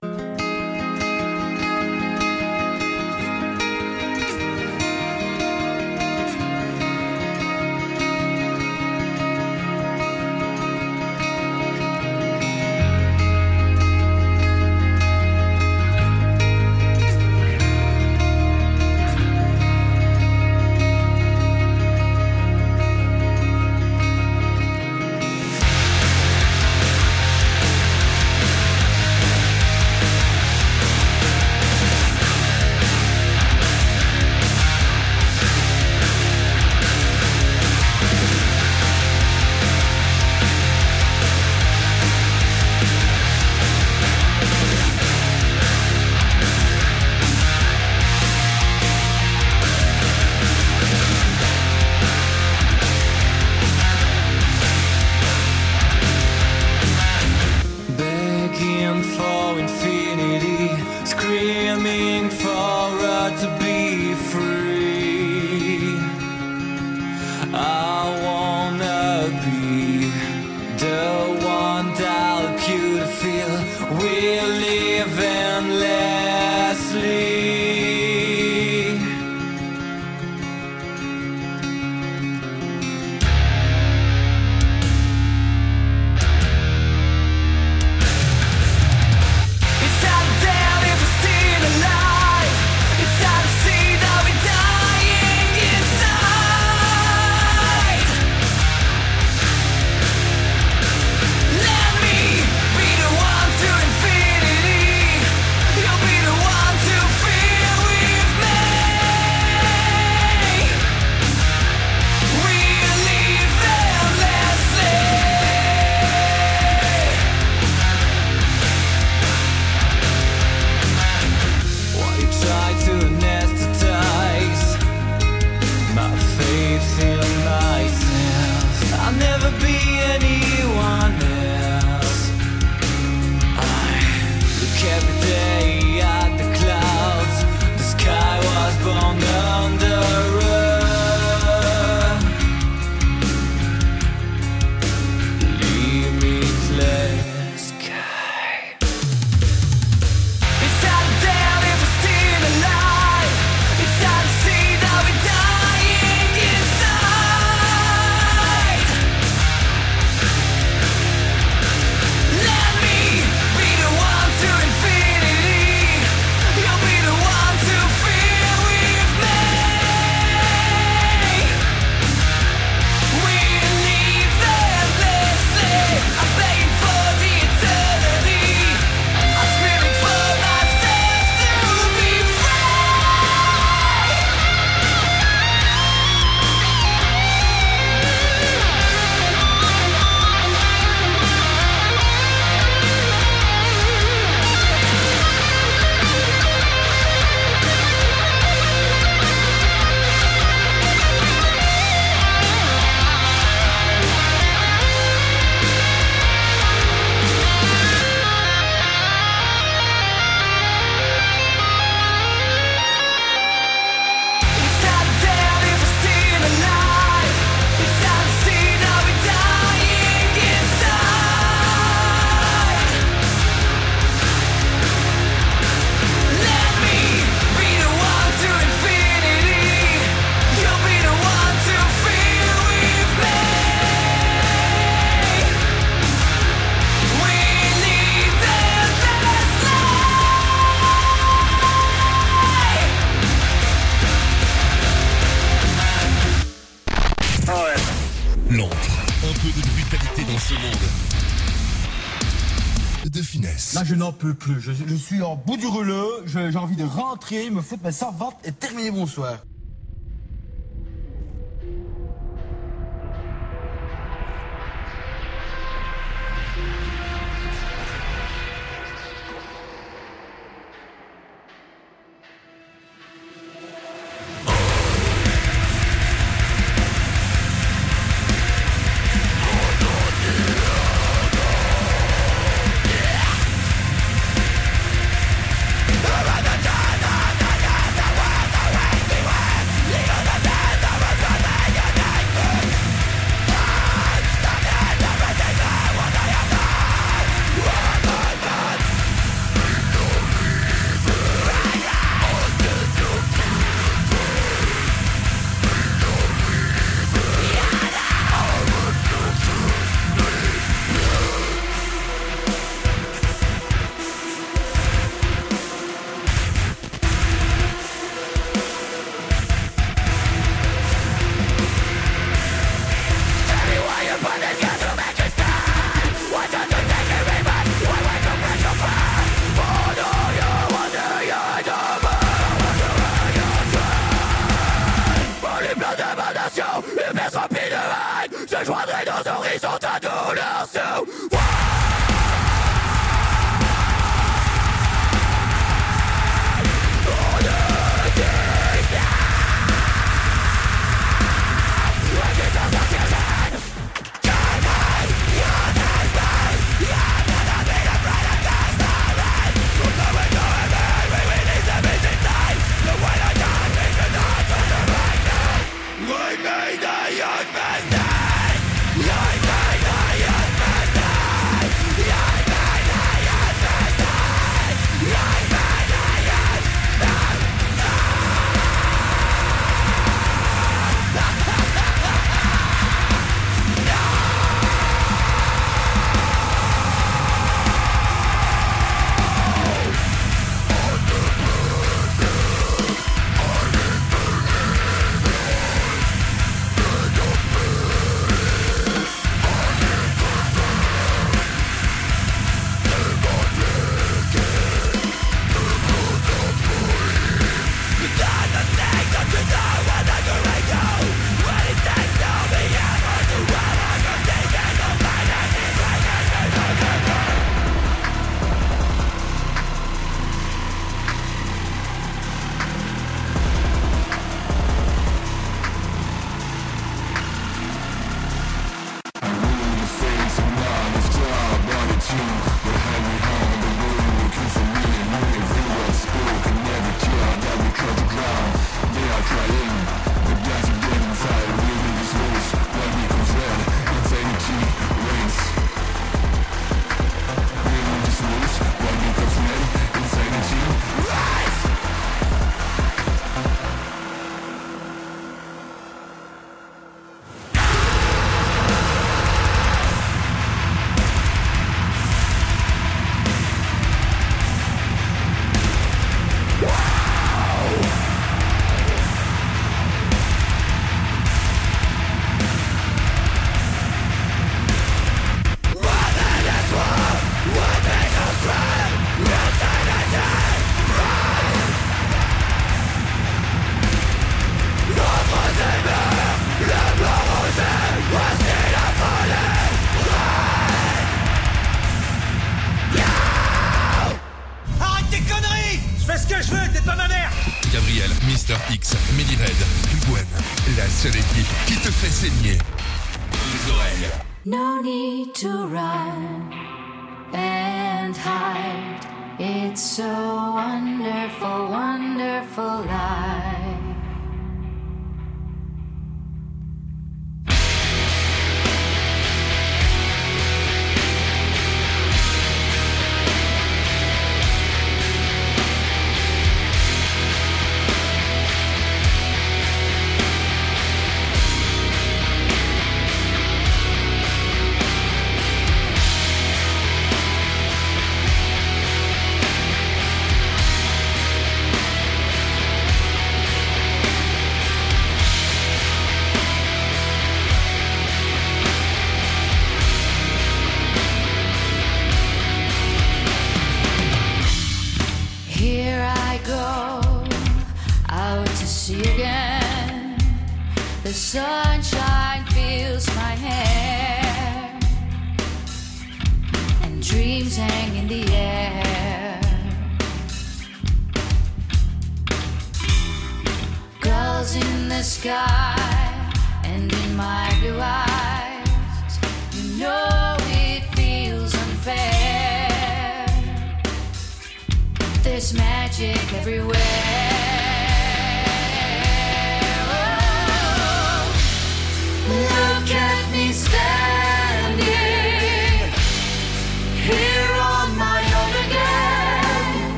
peux plus. Je, suis en bout du rouleau. J'ai envie de rentrer, me foutre ma servante et terminer mon soir.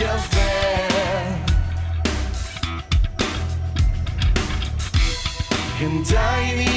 Because you're fair. And I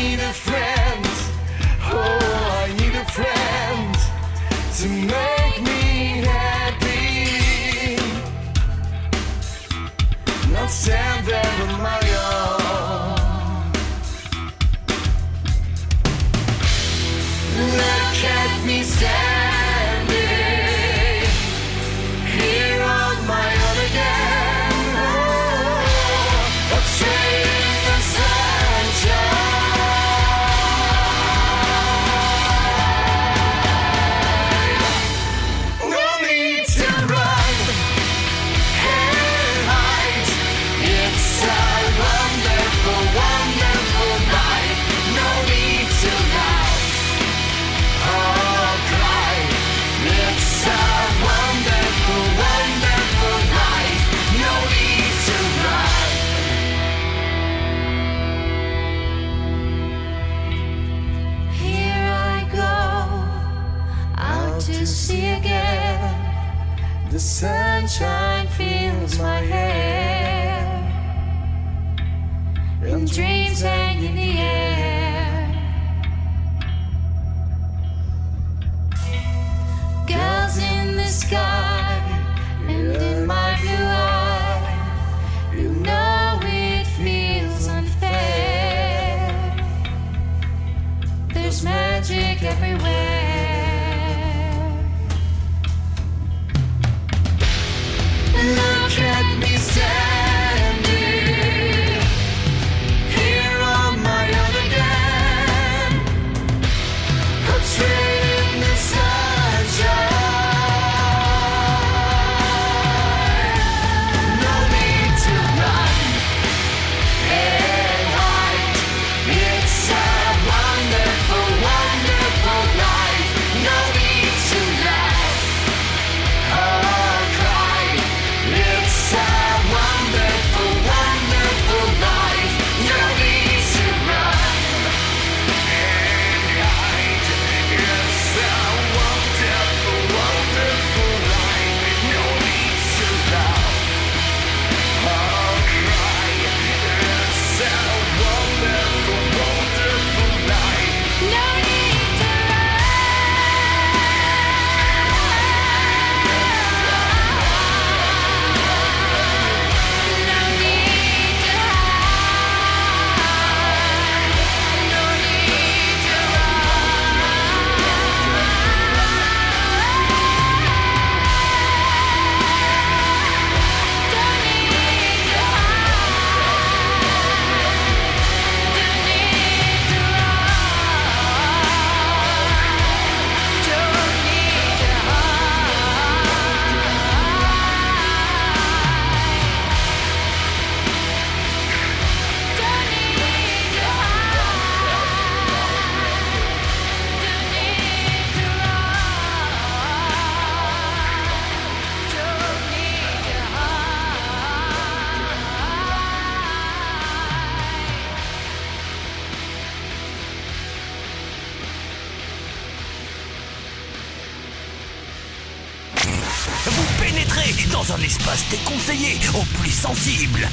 un espace déconseillé aux plus sensibles.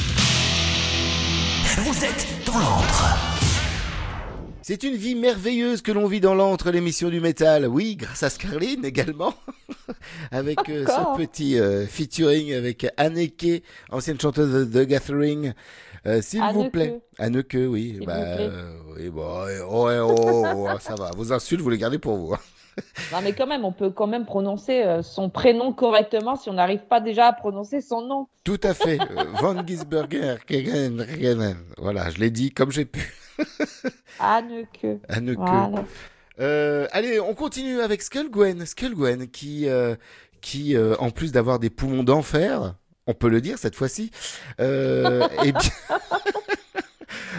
Vous êtes dans l'antre. C'est une vie merveilleuse que l'on vit dans l'antre, l'émission du métal. Oui, grâce à Scarline également, avec euh, son petit euh, featuring avec Anneke, ancienne chanteuse de The Gathering. Euh, S'il vous plaît. Anneke, oui. Bah, vous plaît. euh, oui, bon, ouais, oh, oh, oh, oh, ça va. Vos insultes, vous les gardez pour vous. Non, mais quand même, on peut quand même prononcer euh, son prénom correctement si on n'arrive pas déjà à prononcer son nom. Tout à fait. Euh, Von Gisberger. Voilà, je l'ai dit comme j'ai pu. Anneke. Anneke. Voilà. Euh, allez, on continue avec Skullgwen. Skullgwen qui, euh, qui euh, en plus d'avoir des poumons d'enfer, on peut le dire cette fois-ci, eh bien...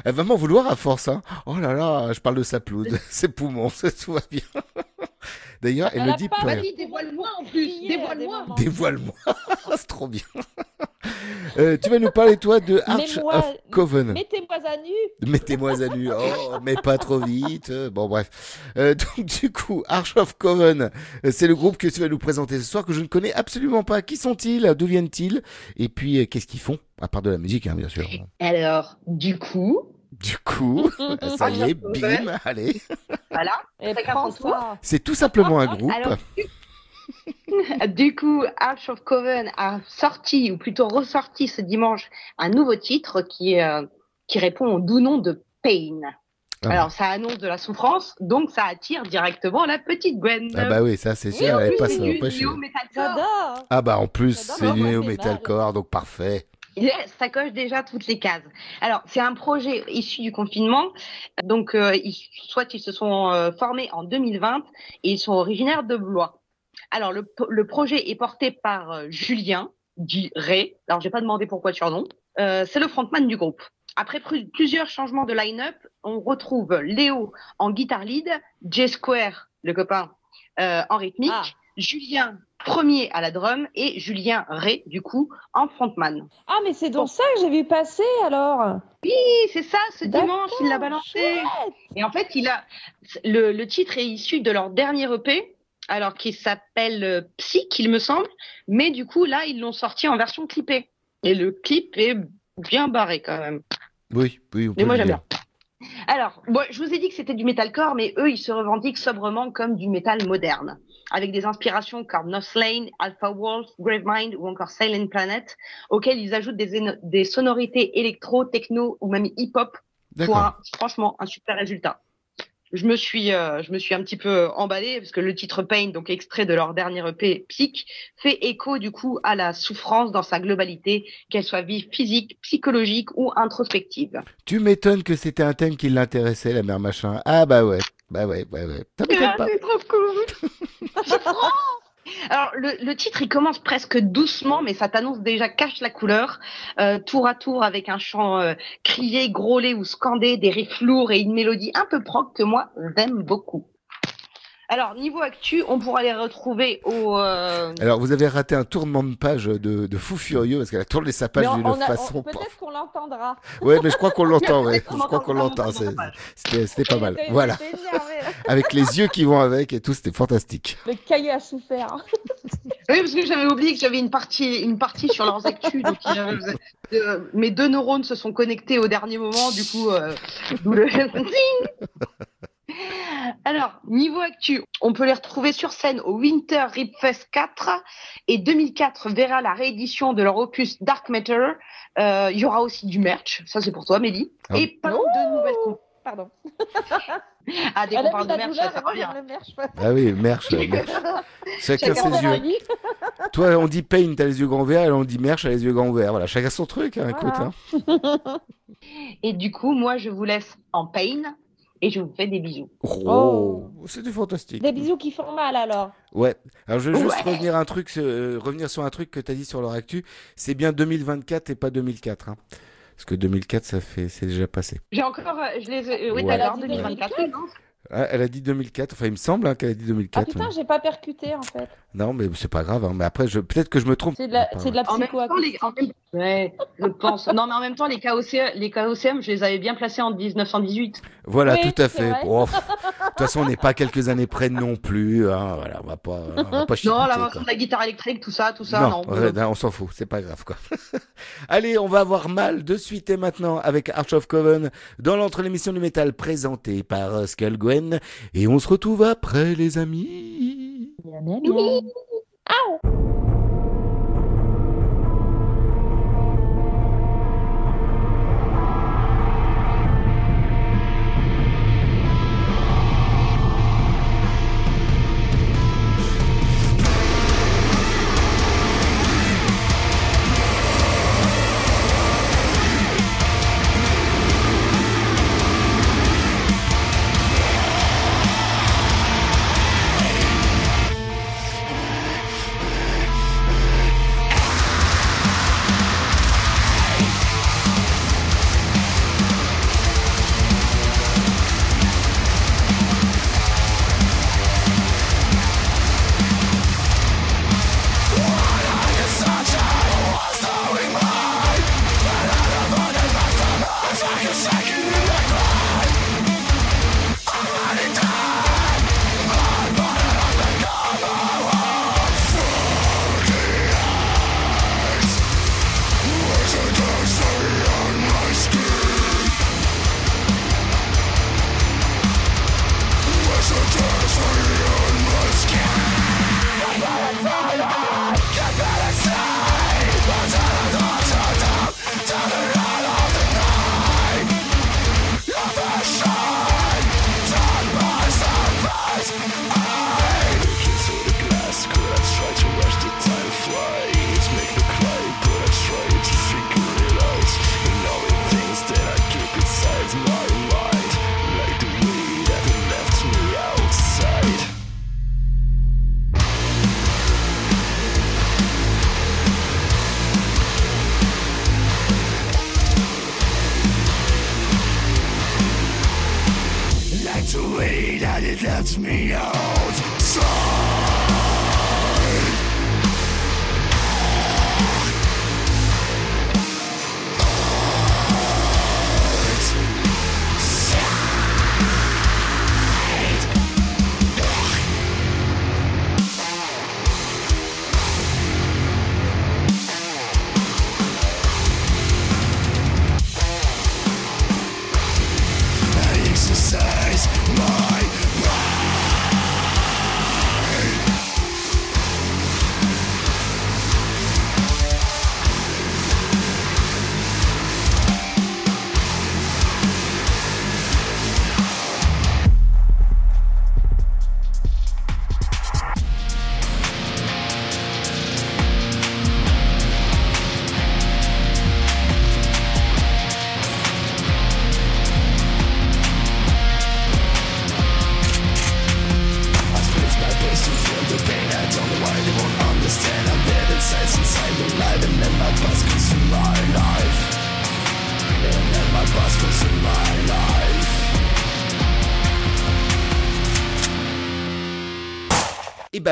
Elle va m'en vouloir à force, hein. Oh là là, je parle de sa pelouse, ses poumons, ça tout va bien. D'ailleurs, elle Elle le a dit pas plus rien. Vas-y, dévoile-moi en plus. Dévoile-moi. Dévoile-moi, c'est trop bien. Euh, tu vas nous parler, toi, de Arch Mets-moi- of Coven. Mettez-moi à nu. Mettez-moi à nu. Oh, mais pas trop vite. Euh, Bon, bref. Euh, donc, du coup, Arch of Coven, euh, c'est le groupe que tu vas nous présenter ce soir que je ne connais absolument pas. Qui sont-ils? D'où viennent-ils? Et puis, euh, qu'est-ce qu'ils font? À part de la musique, hein, bien sûr. Alors, du coup, Du coup, ça y est, bim, allez. voilà. Ça. C'est tout simplement un groupe. Alors, Du coup, Arch of Coven a sorti, ou plutôt ressorti ce dimanche, un nouveau titre qui, euh, qui répond au doux nom de Pain. Ah. Alors, ça annonce de la souffrance, donc ça attire directement la petite Gwen. Ah bah oui, ça c'est sûr, elle plus, pas metalcore. J'adore. Ah bah en plus, c'est du néo metalcore, donc parfait. Ça coche déjà toutes les cases. Alors, c'est un projet issu du confinement. Donc, euh, ils, soit ils se sont euh, formés en 2020 et ils sont originaires de Blois. Alors, le, le projet est porté par euh, Julien, dit Ray. Alors, j'ai pas demandé pourquoi surnom. Euh, c'est le frontman du groupe. Après plusieurs changements de line-up, on retrouve Léo en guitare lead, J Square, le copain, euh, en rythmique, Ah. Julien premier à la drum et Julien Ray, du coup, en frontman. Ah, mais c'est donc ça que j'ai vu passer alors. Oui, c'est ça, ce dimanche, il l'a balancé. Et en fait, il a le, le titre est issu de leur dernier EP, alors qui s'appelle euh, Psych, il me semble. Mais du coup, là, ils l'ont sorti en version clippée. Et le clip est bien barré quand même. Oui, oui, on peut Mais moi, j'aime bien. Alors, bon, je vous ai dit que c'était du metalcore, mais eux, ils se revendiquent sobrement comme du métal moderne, avec des inspirations comme Northlane, Alpha Wolf, Gravemind ou encore Silent Planet, auxquelles ils ajoutent des, sonorités électro, techno ou même hip-hop pour un, franchement un super résultat. Je me suis, euh, je me suis un petit peu emballée parce que le titre Pain, donc extrait de leur dernier EP Psych, fait écho du coup à la souffrance dans sa globalité, qu'elle soit vie physique, psychologique ou introspective. Tu m'étonnes que c'était un thème qui l'intéressait, la mère machin. Ah bah ouais, bah ouais, ouais, ouais. Ah, c'est trop cool. Alors le, le titre il commence presque doucement, mais ça t'annonce déjà cache la couleur, euh, tour à tour avec un chant euh, crié, grôlé ou scandé, des riffs lourds et une mélodie un peu proc que moi j'aime beaucoup. Alors niveau actu, on pourra les retrouver au. euh, Alors, vous avez raté un tournement de page de, de fou furieux parce qu'elle a tourné sa page d'une façon. Peut-être qu'on l'entendra. Ouais, mais je crois qu'on l'entend, ouais. Je crois qu'on l'entend. C'était c'était pas mal. Voilà. Avec les yeux qui vont avec et tout, c'était fantastique. Le cahier a souffert. Oui, parce que j'avais oublié que j'avais une partie, une partie sur leurs actus. donc, euh, euh, mes deux neurones se sont connectés au dernier moment, du coup, euh, d'où le. Alors, niveau actu, on peut les retrouver sur scène au Winter Rip Fest 4 et 2004 verra la réédition de leur opus Dark Matter. Euh, Il y aura aussi du merch, ça c'est pour toi, Mélie, Ah. et plein de nouvelles Pardon. Ah, dès qu'on parle de merch, douleur, ça revient. Ah oui, merch, merch. Chacun Chacun ses yeux. Toi, on dit Pain, t'as les yeux grands verts, et on dit Merch, t'as les yeux grands verts. Voilà, chacun son truc, hein, écoute. Hein. Et du coup, moi, je vous laisse en pain et je vous fais des bisous. Oh, c'était fantastique. Des bisous qui font mal alors. Ouais. Alors je veux juste Ouais. revenir un truc, euh, revenir sur un truc que t'as dit sur leur actu. C'est bien 2024 et pas 2004. Hein. Parce que 2004, ça fait, c'est déjà passé. J'ai encore, euh, je les, euh, oui, Ouais. d'accord, Elle a dit 2024, non Ah, Elle a dit 2004. Enfin, il me semble hein, qu'elle a dit Ah 2004. putain, mais- j'ai pas percuté en fait. Non, mais c'est pas grave. hein. Mais après, je... peut-être que je me trompe. C'est de la, c'est de la En même psycho. temps, les, en même- ouais, je pense. Non, mais en même temps, les KOCM, les KOCM, je les avais bien placés en 1918. Voilà, Oui, tout à fait. vrai. Bon, pff, de toute façon, on n'est pas quelques années près non plus. hein. Voilà, on va pas, on va pas Non, chipoter, l'invention quoi. de la guitare électrique, tout ça, tout ça, non, non. non, on s'en fout, c'est pas grave quoi. Allez, on va avoir mal de suite et maintenant avec Arch of Coven dans l'entre l'émission du métal présentée par Skull Gwen et on se retrouve après les amis.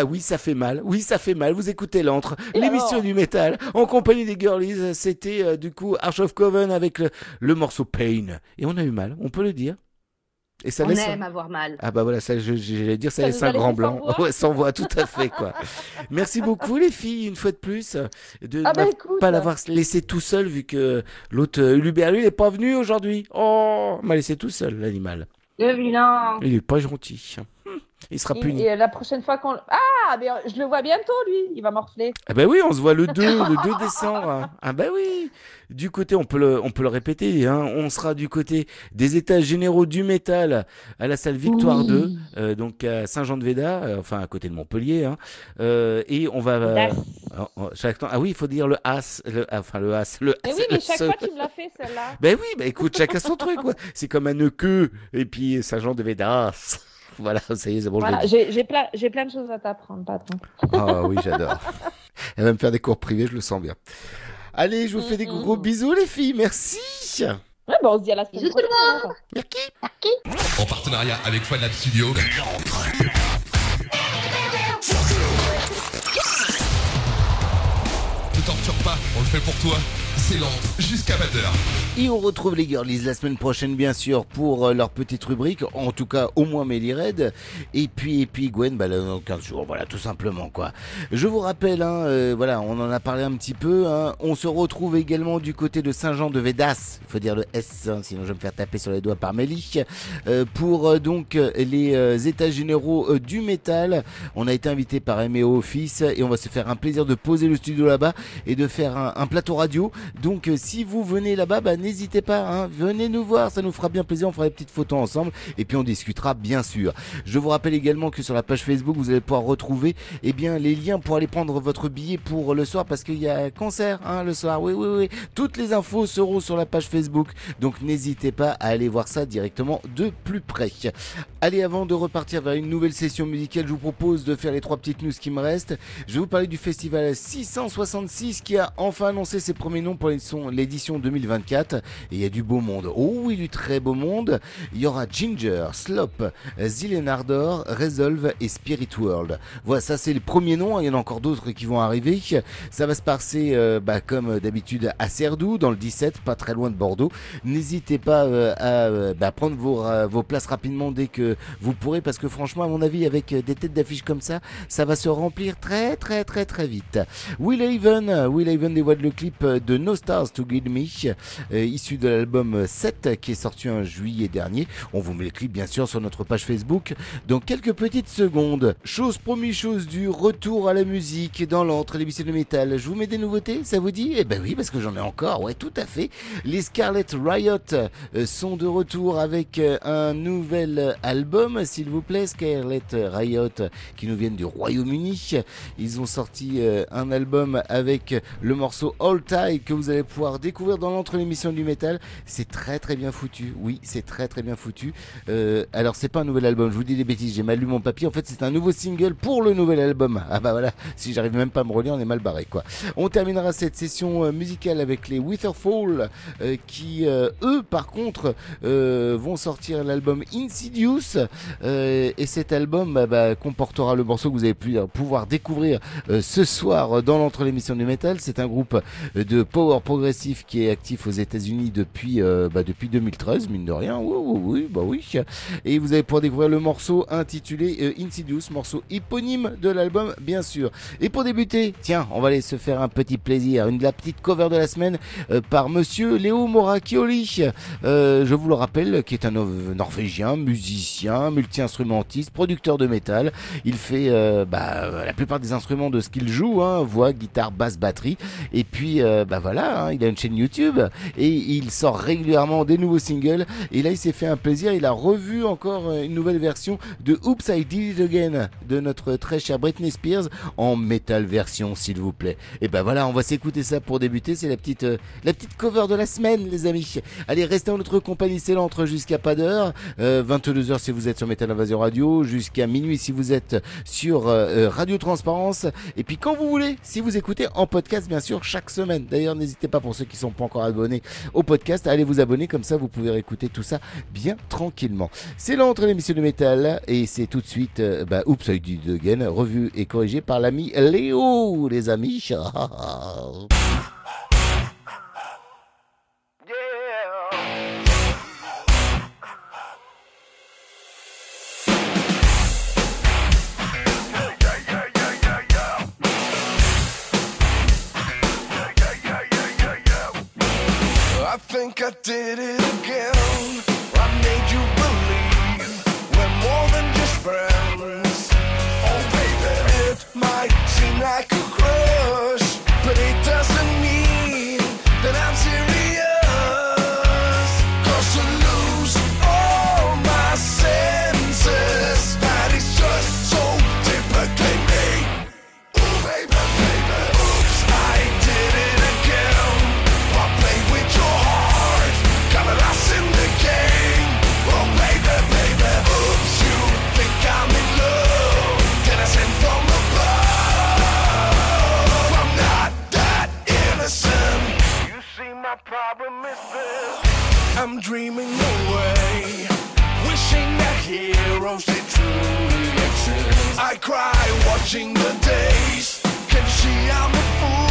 Bah oui, ça fait mal. Oui, ça fait mal. Vous écoutez l'antre, l'émission du métal, en compagnie des girlies. C'était euh, du coup Arch of Coven avec le, le morceau Pain. Et on a eu mal, on peut le dire. Et ça On laisse. aime avoir mal. Ah bah voilà, ça, j'allais dire, ça, Ça laisse un grand sans blanc. voix. Ouais, sans voix, tout à fait, quoi. Merci beaucoup, les filles, une fois de plus, de Ah bah ne écoute. pas l'avoir laissé tout seul, vu que l'autre, euh, lui, il n'est pas venu aujourd'hui. Oh, m'a laissé tout seul, l'animal. Le vilain. Il est pas gentil. Il sera puni. et la prochaine fois qu'on. Ah, mais je le vois bientôt lui, il va morfler. Ah bah oui, on se voit le 2, le 2 décembre. Ah bah oui. Du côté, on peut le, on peut le répéter, hein, on sera du côté des états généraux du métal à la salle Victoire Oui. 2, euh, donc à Saint-Jean-de-Véda, euh, enfin à côté de Montpellier, hein, euh, et on va. euh, oh, oh, chaque temps, ah oui, il faut dire le as, le, enfin le as, le. Mais oui, mais chaque fois tu me l'as fait celle-là. Ben oui, ben écoute, chacun son truc, quoi. C'est comme un nœud que, et puis Saint-Jean-de-Védas. Voilà, ça y est, c'est bon, Voilà, j'ai j'ai plein, j'ai plein de choses à t'apprendre, patron. Ah oui, j'adore. Elle va me faire des cours privés, je le sens bien. Allez, je vous fais des gros bisous, les filles. Merci. Ouais, bah, on se dit à la semaine Bisous tout le prochaine. monde. alors. En partenariat avec Fun Lab Studio. Te torture pas, on le fait pour toi. Jusqu'à 20h. Et on retrouve les girlies la semaine prochaine, bien sûr, pour euh, leur petite rubrique. En tout cas, au moins Melly Red. Et puis, et puis Gwen, bah, dans 15 jours. Voilà, tout simplement, quoi. Je vous rappelle, hein, euh, voilà, on en a parlé un petit peu. hein. on se retrouve également du côté de Saint-Jean de Védas. Il faut dire le S, hein, sinon je vais me faire taper sur les doigts par Melly. Euh, pour euh, donc les euh, états généraux du métal. On a été invité par MEO Office et on va se faire un plaisir de poser le studio là-bas et de faire un plateau radio. Donc euh, si vous venez là-bas, bah, n'hésitez pas, hein, venez nous voir, ça nous fera bien plaisir, on fera des petites photos ensemble et puis on discutera bien sûr. Je vous rappelle également que sur la page Facebook, vous allez pouvoir retrouver eh bien, les liens pour aller prendre votre billet pour le soir parce qu'il y a concert hein, le soir. Oui, oui, oui. Toutes les infos seront sur la page Facebook. Donc n'hésitez pas à aller voir ça directement de plus près. Allez, avant de repartir vers une nouvelle session musicale, je vous propose de faire les trois petites news qui me restent. Je vais vous parler du festival 666 qui a enfin annoncé ses premiers noms pour l'édition- l'édition 2024. Et il y a du beau monde. Oh oui, du très beau monde. Il y aura Ginger, Slop, Zillenardor, Resolve et Spirit World. Voilà, ça c'est les premiers noms. hein. Il y en a encore d'autres qui vont arriver. Ça va se passer euh, bah, comme d'habitude à Serdou, dans le 17, pas très loin de Bordeaux. N'hésitez pas euh, à euh, bah, prendre vos, places rapidement dès que vous pourrez, parce que franchement, à mon avis, avec des têtes d'affiche comme ça, ça va se remplir très très très très vite. Will Haven, Will Haven dévoile le clip de No Stars to Guide Me, euh, issu de l'album 7 qui est sorti en juillet dernier. On vous met le clip bien sûr sur notre page Facebook dans quelques petites secondes. Chose promis, chose due, retour à la musique dans l'entre l'émission de métal. Je vous mets des nouveautés, ça vous dit? Eh ben oui, parce que j'en ai encore, ouais, tout à fait. Les Scarlet Riot euh, sont de retour avec euh, un nouvel album, s'il vous plaît, Scarlet Riot, qui nous viennent du Royaume-Uni. Ils ont sorti un album avec le morceau All Tie que vous allez pouvoir découvrir dans l'entre l'émission du métal. C'est très très bien foutu. Oui, c'est très très bien foutu. Euh, alors c'est pas un nouvel album, je vous dis des bêtises, j'ai mal lu mon papier. En fait, c'est un nouveau single pour le nouvel album. Ah bah voilà, si j'arrive même pas à me relire, on est mal barré quoi. On terminera cette session euh, musicale avec les Witherfall euh, qui euh, eux par contre euh, vont sortir l'album Insidious euh, et cet album bah, bah, comportera le morceau que vous allez pouvoir découvrir ce soir dans l'entre l'émission du métal. C'est un groupe de power progressif qui est actif aux États-Unis depuis euh, bah, depuis 2013 mine de rien. Oui bah oui. Et vous allez pouvoir découvrir le morceau intitulé euh, Insidious, morceau éponyme de l'album bien sûr. Et pour débuter, tiens, on va aller se faire un petit plaisir, une la petite cover de la semaine euh, par Monsieur Léo Moracchioli. Euh, je vous le rappelle, qui est un Nor- Norvégien, musicien, multi-instrumentiste, producteur de métal. Il fait euh, bah, la plupart des instruments de ce qu'il joue, hein, voix, guitare, basse, batterie. Et puis, bah hein, il a une chaîne YouTube et il sort régulièrement des nouveaux singles. Et là, il s'est fait un plaisir. Il a revu encore euh, une nouvelle version de Oops, I Did It Again de notre très chère Britney Spears en métal version, s'il vous plaît. Et ben voilà, on va s'écouter ça pour débuter. C'est la petite, euh, la petite cover de la semaine, les amis. Allez, restez en notre compagnie, c'est l'entre jusqu'à pas d'heure. Euh, 22h si vous êtes sur Metal Invasion Radio, jusqu'à minuit si vous êtes sur euh, euh, Radio Transparence. Et puis quand vous voulez, si vous écoutez en podcast, bien sûr, chaque semaine. D'ailleurs, n'hésitez pas pour ceux qui sont pas encore abonnés au podcast, à aller vous abonner. Comme ça, vous pouvez écouter tout ça bien tranquillement. C'est l'entre l'émission de métal et c'est tout de suite, euh, bah, oups, did it again, revu et corrigé par l'ami Léo, les amis. think I did it again. problem is this I'm dreaming away, wishing that heroes did truly exist. I cry watching the days, can see I'm a fool.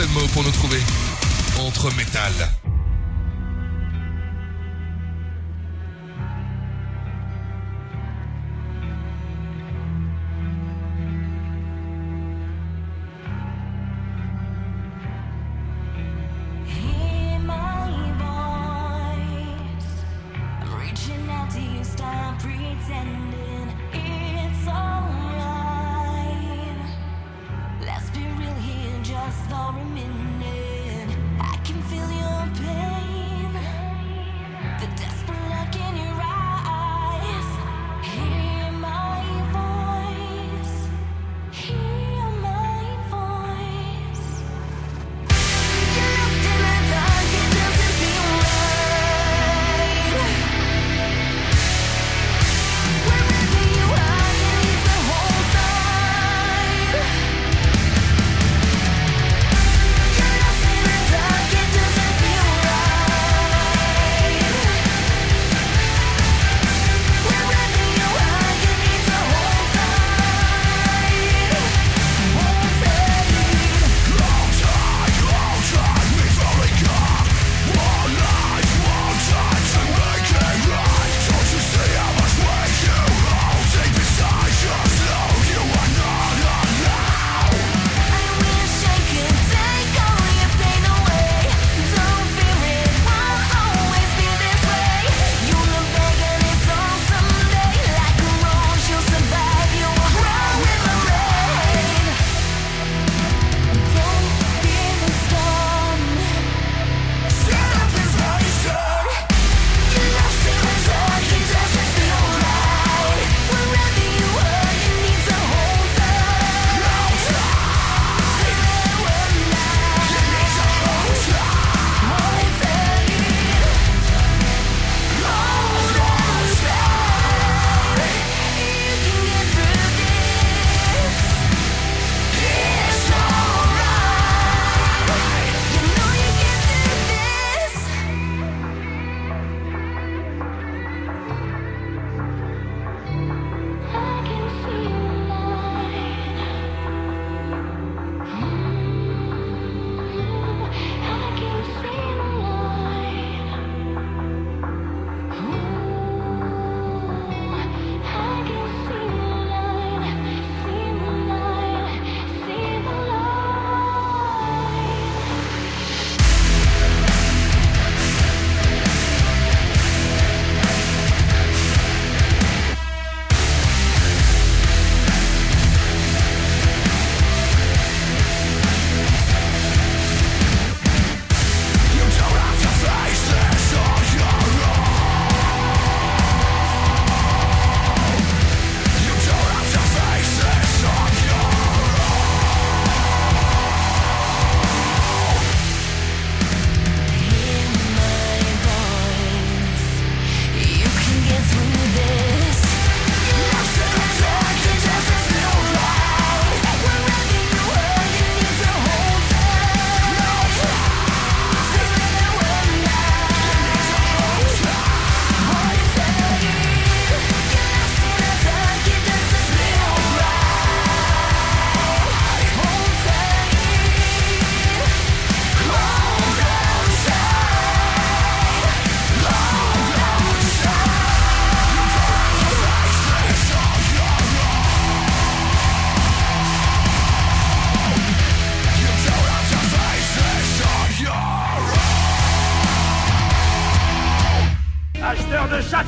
Senmo pour nous trouver.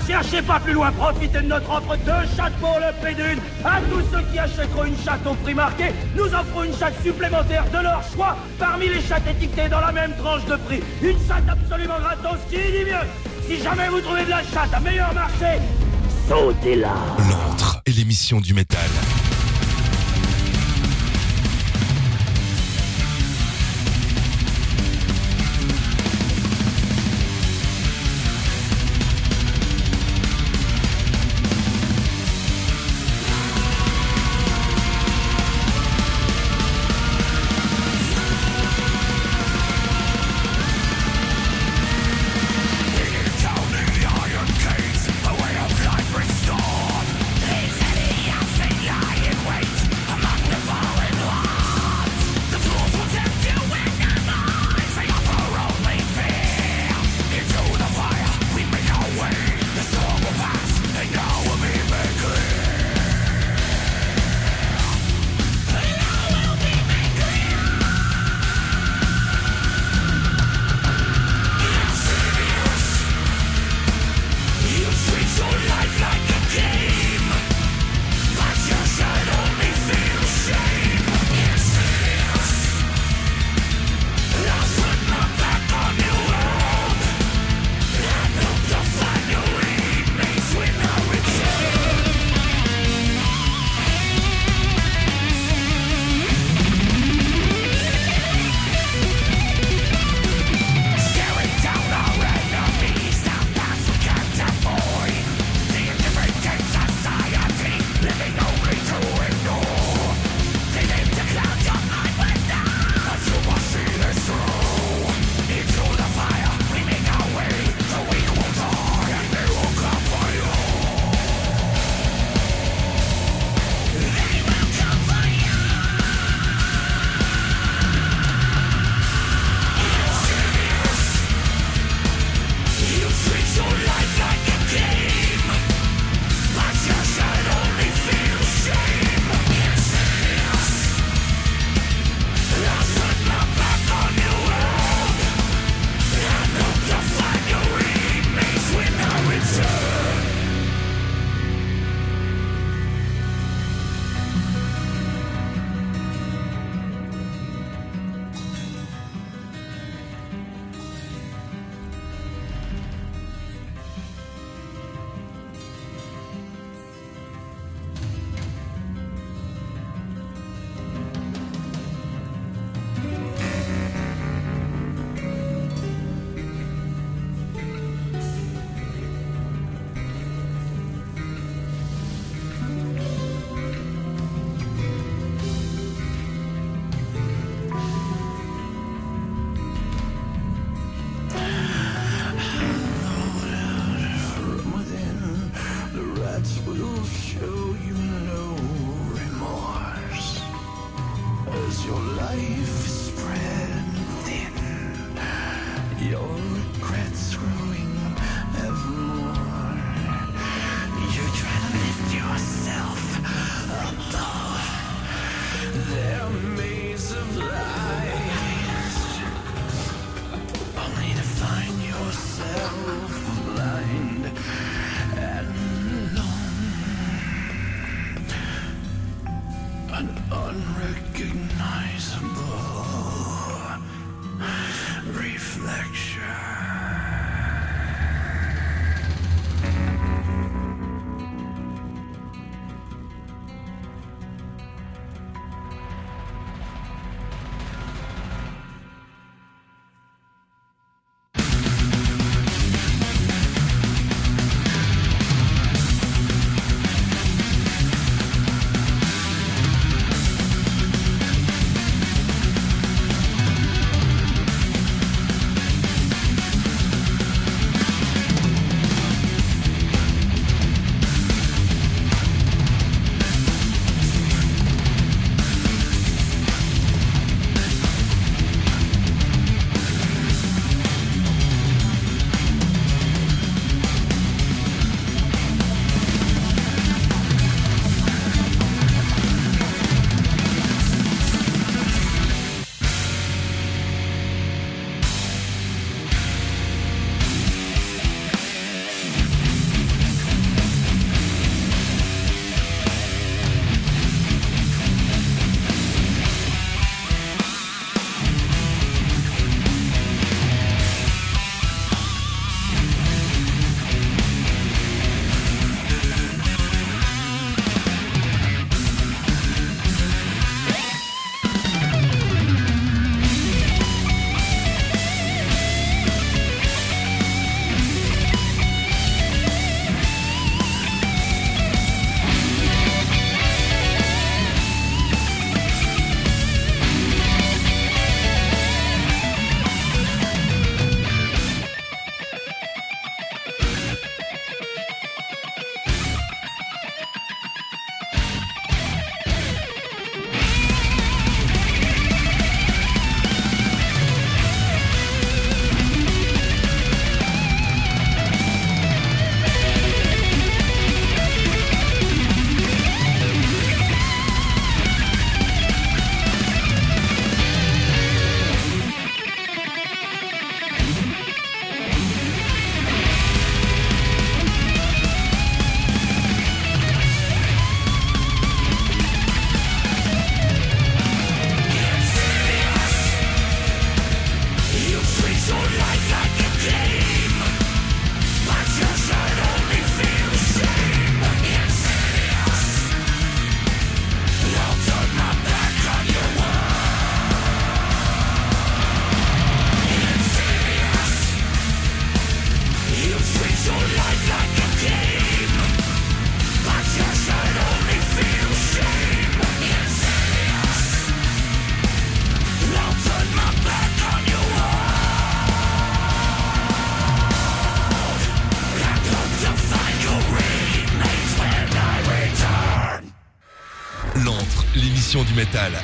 Cherchez pas plus loin, profitez de notre offre deux chattes pour le prix d'une. À tous ceux qui achèteront une chatte au prix marqué, nous offrons une chatte supplémentaire de leur choix parmi les chattes étiquetées dans la même tranche de prix. Une chatte absolument gratos qui dit mieux. Si jamais vous trouvez de la chatte à meilleur marché, sautez là. L'antre et l'émission du métal.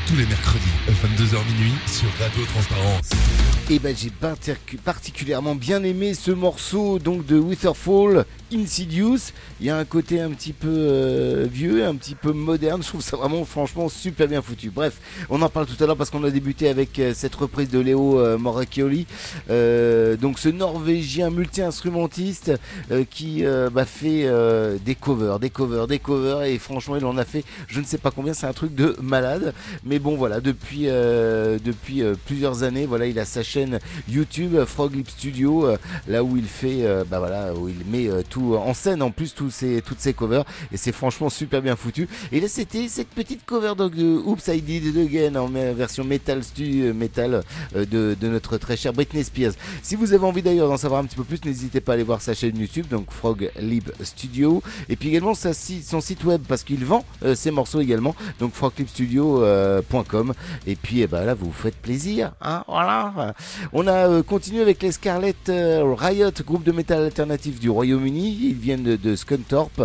Tous les mercredis, 22h minuit, sur Radio Transparence. Et ben j'ai partic- particulièrement bien aimé ce morceau donc de Witherfall, Insidious. Il y a un côté un petit peu euh, vieux, un petit peu moderne. Je trouve ça vraiment franchement super bien foutu. Bref, on en parle tout à l'heure parce qu'on a débuté avec euh, cette reprise de Léo euh, Moracchioli. Euh, donc ce Norvégien multi-instrumentiste euh, qui bah, fait des covers, des covers, des covers et franchement il en a fait je ne sais pas combien, c'est un truc de malade. Mais bon voilà, depuis, depuis plusieurs années, voilà, il a sa chaîne YouTube Frog Lip Studio, là où il fait, bah voilà, où il met euh, tout en scène en plus tous ses, toutes ses covers et c'est franchement super bien foutu. Et là c'était cette petite cover donc, de Oops I Did It Again en version metal stu, euh, metal euh, de, de notre très chère Britney Spears. Si vous avez envie d'ailleurs d'en savoir un petit peu plus, n'hésitez pas à aller voir sa chaîne YouTube, donc Frog Lib Studio, et puis également son site web parce qu'il vend euh, ses morceaux également, donc froglibstudio.com. Et puis eh ben, là, vous vous faites plaisir, hein, voilà. On a euh, continué avec les Scarlet euh, Riot, groupe de métal alternatif du Royaume-Uni. Ils viennent de, de Scunthorpe,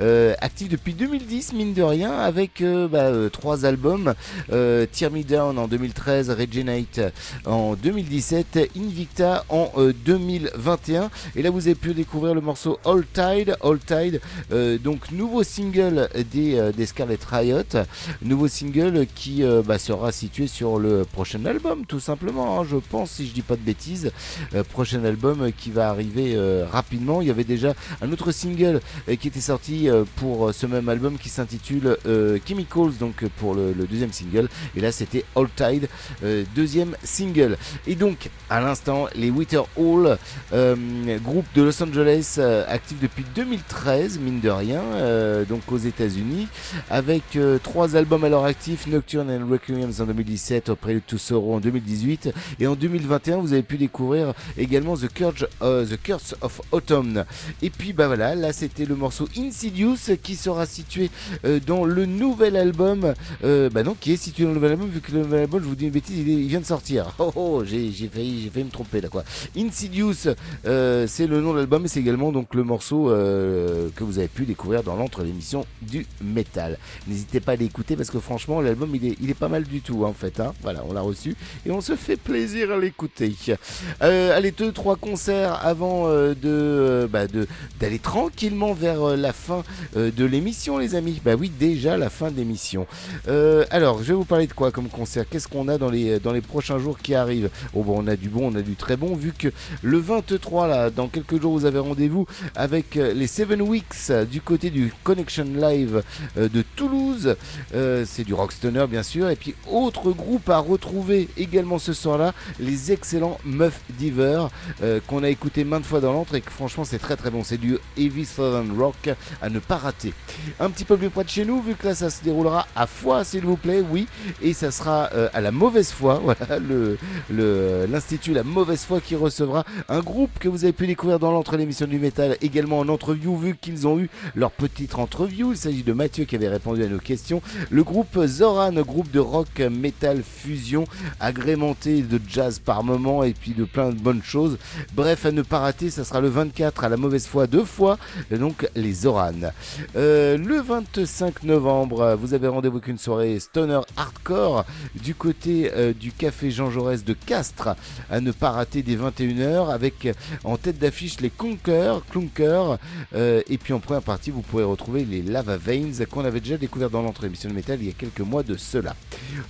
euh, actifs depuis 2010, mine de rien, avec euh, bah, euh, trois albums euh, Tear Me Down en 2013, Regenerate en 2017, Invicta en euh, 2021. Et là, vous avez pu découvrir le morceau All Tide. All Tide, euh, donc nouveau single des, euh, des Scarlet Riot, nouveau single qui euh, bah, sera situé sur le prochain album, tout simplement. hein, je pense, si je dis pas de bêtises, Euh, prochain album qui va arriver euh, rapidement. Il y avait déjà un autre single euh, qui était sorti euh, pour euh, ce même album qui s'intitule Chemicals, donc pour le, deuxième single. Et là, c'était All Tide, deuxième single. Et donc, à l'instant, les Wither Hall, groupe de Los Angeles, actif depuis 2013, mine de rien, donc aux États-Unis, avec trois albums à leur actif Nocturne and Requiem en 2017, Prelude to Sorrow en 2018, et en 2021, vous avez pu découvrir également The Curse, The Curse of Autumn. Puis, bah voilà, là c'était le morceau Insidious qui sera situé euh, dans le nouvel album, euh, bah non, qui est situé dans le nouvel album, vu que le nouvel album, je vous dis une bêtise, il, vient de sortir. Oh, oh j'ai failli, j'ai failli me tromper là quoi. Insidious, euh, c'est le nom de l'album et c'est également donc le morceau euh, que vous avez pu découvrir dans l'entre l'émission du métal. N'hésitez pas à l'écouter parce que franchement l'album il est, il est pas mal du tout hein, en fait. hein. Voilà, on l'a reçu et on se fait plaisir à l'écouter. Euh, allez, deux, trois concerts avant euh, de, bah, de d'aller tranquillement vers euh, la fin euh, de l'émission les amis. Bah oui, déjà la fin de l'émission. Euh, alors, je vais vous parler de quoi comme concert? Qu'est-ce qu'on a dans les, les prochains jours qui arrivent? Oh bon, on a du bon, on a du très bon, vu que le 23, là, dans quelques jours, vous avez rendez-vous avec euh, les Seven Weeks euh, du côté du Connection Live euh, de Toulouse. Euh, C'est du Rockstoner, bien sûr. Et puis, autre groupe à retrouver également ce soir-là, les excellents Muff Diver, euh, qu'on a écouté maintes fois dans l'entre et que franchement, c'est très très bon. C'est du Heavy Southern Rock à ne pas rater. Un petit peu plus près de chez nous, vu que là, ça se déroulera à Foix, s'il vous plaît, oui. Et ça sera euh, à la mauvaise foi, voilà, le, le- l'institut La Mauvaise Foi qui recevra un groupe que vous avez pu découvrir dans l'entre l'émission du métal, également en entreview, vu qu'ils ont eu leur petite entreview. Il s'agit de Mathieu qui avait répondu à nos questions. Le groupe Zoran, groupe de rock metal fusion, agrémenté de jazz par moment et puis de plein de bonnes choses. Bref, à ne pas rater, ça sera le 24 à la mauvaise foi deux fois, donc les Zoran. Euh, le 25 novembre, vous avez rendez-vous avec une soirée stoner hardcore du côté euh, du café Jean Jaurès de Castres, à ne pas rater des 21h avec euh, en tête d'affiche les Conquer, Clunker, euh, et puis en première partie vous pourrez retrouver les Lava Veins qu'on avait déjà découvert dans l'entrée émission de métal il y a quelques mois de cela.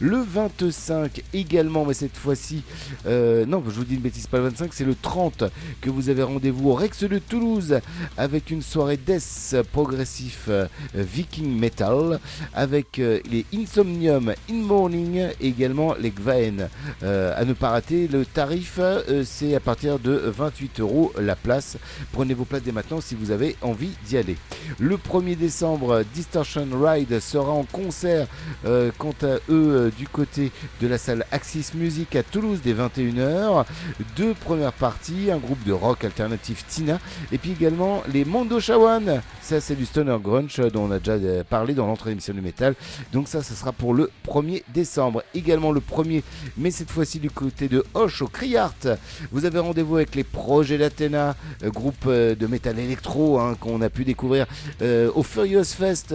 Le 25 également, mais cette fois-ci, non, je vous dis une bêtise, pas le 25, c'est le 30 que vous avez rendez-vous au Rex de Toulouse avec une soirée death progressif euh, viking metal avec euh, les Insomnium In Morning et également les Gvaen. Euh, à ne pas rater, le tarif c'est à partir de 28 euros la place. Prenez vos places dès maintenant si vous avez envie d'y aller. Le 1er décembre, Distortion Ride sera en concert quant à eux du côté de la salle Axis Music à Toulouse dès 21h. Deux premières parties, un groupe de rock alternatif Tina et puis également les Mondo Shawan. Ça c'est du stoner grunge dont on a déjà euh, parlé dans l'entrée d'émission du métal. Donc ça, ce sera pour le 1er décembre. Également le 1er, mais cette fois-ci du côté de Hoche au Criart. Vous avez rendez-vous avec les projets d'Athéna, euh, groupe euh, de métal électro hein, qu'on a pu découvrir au Furious Fest.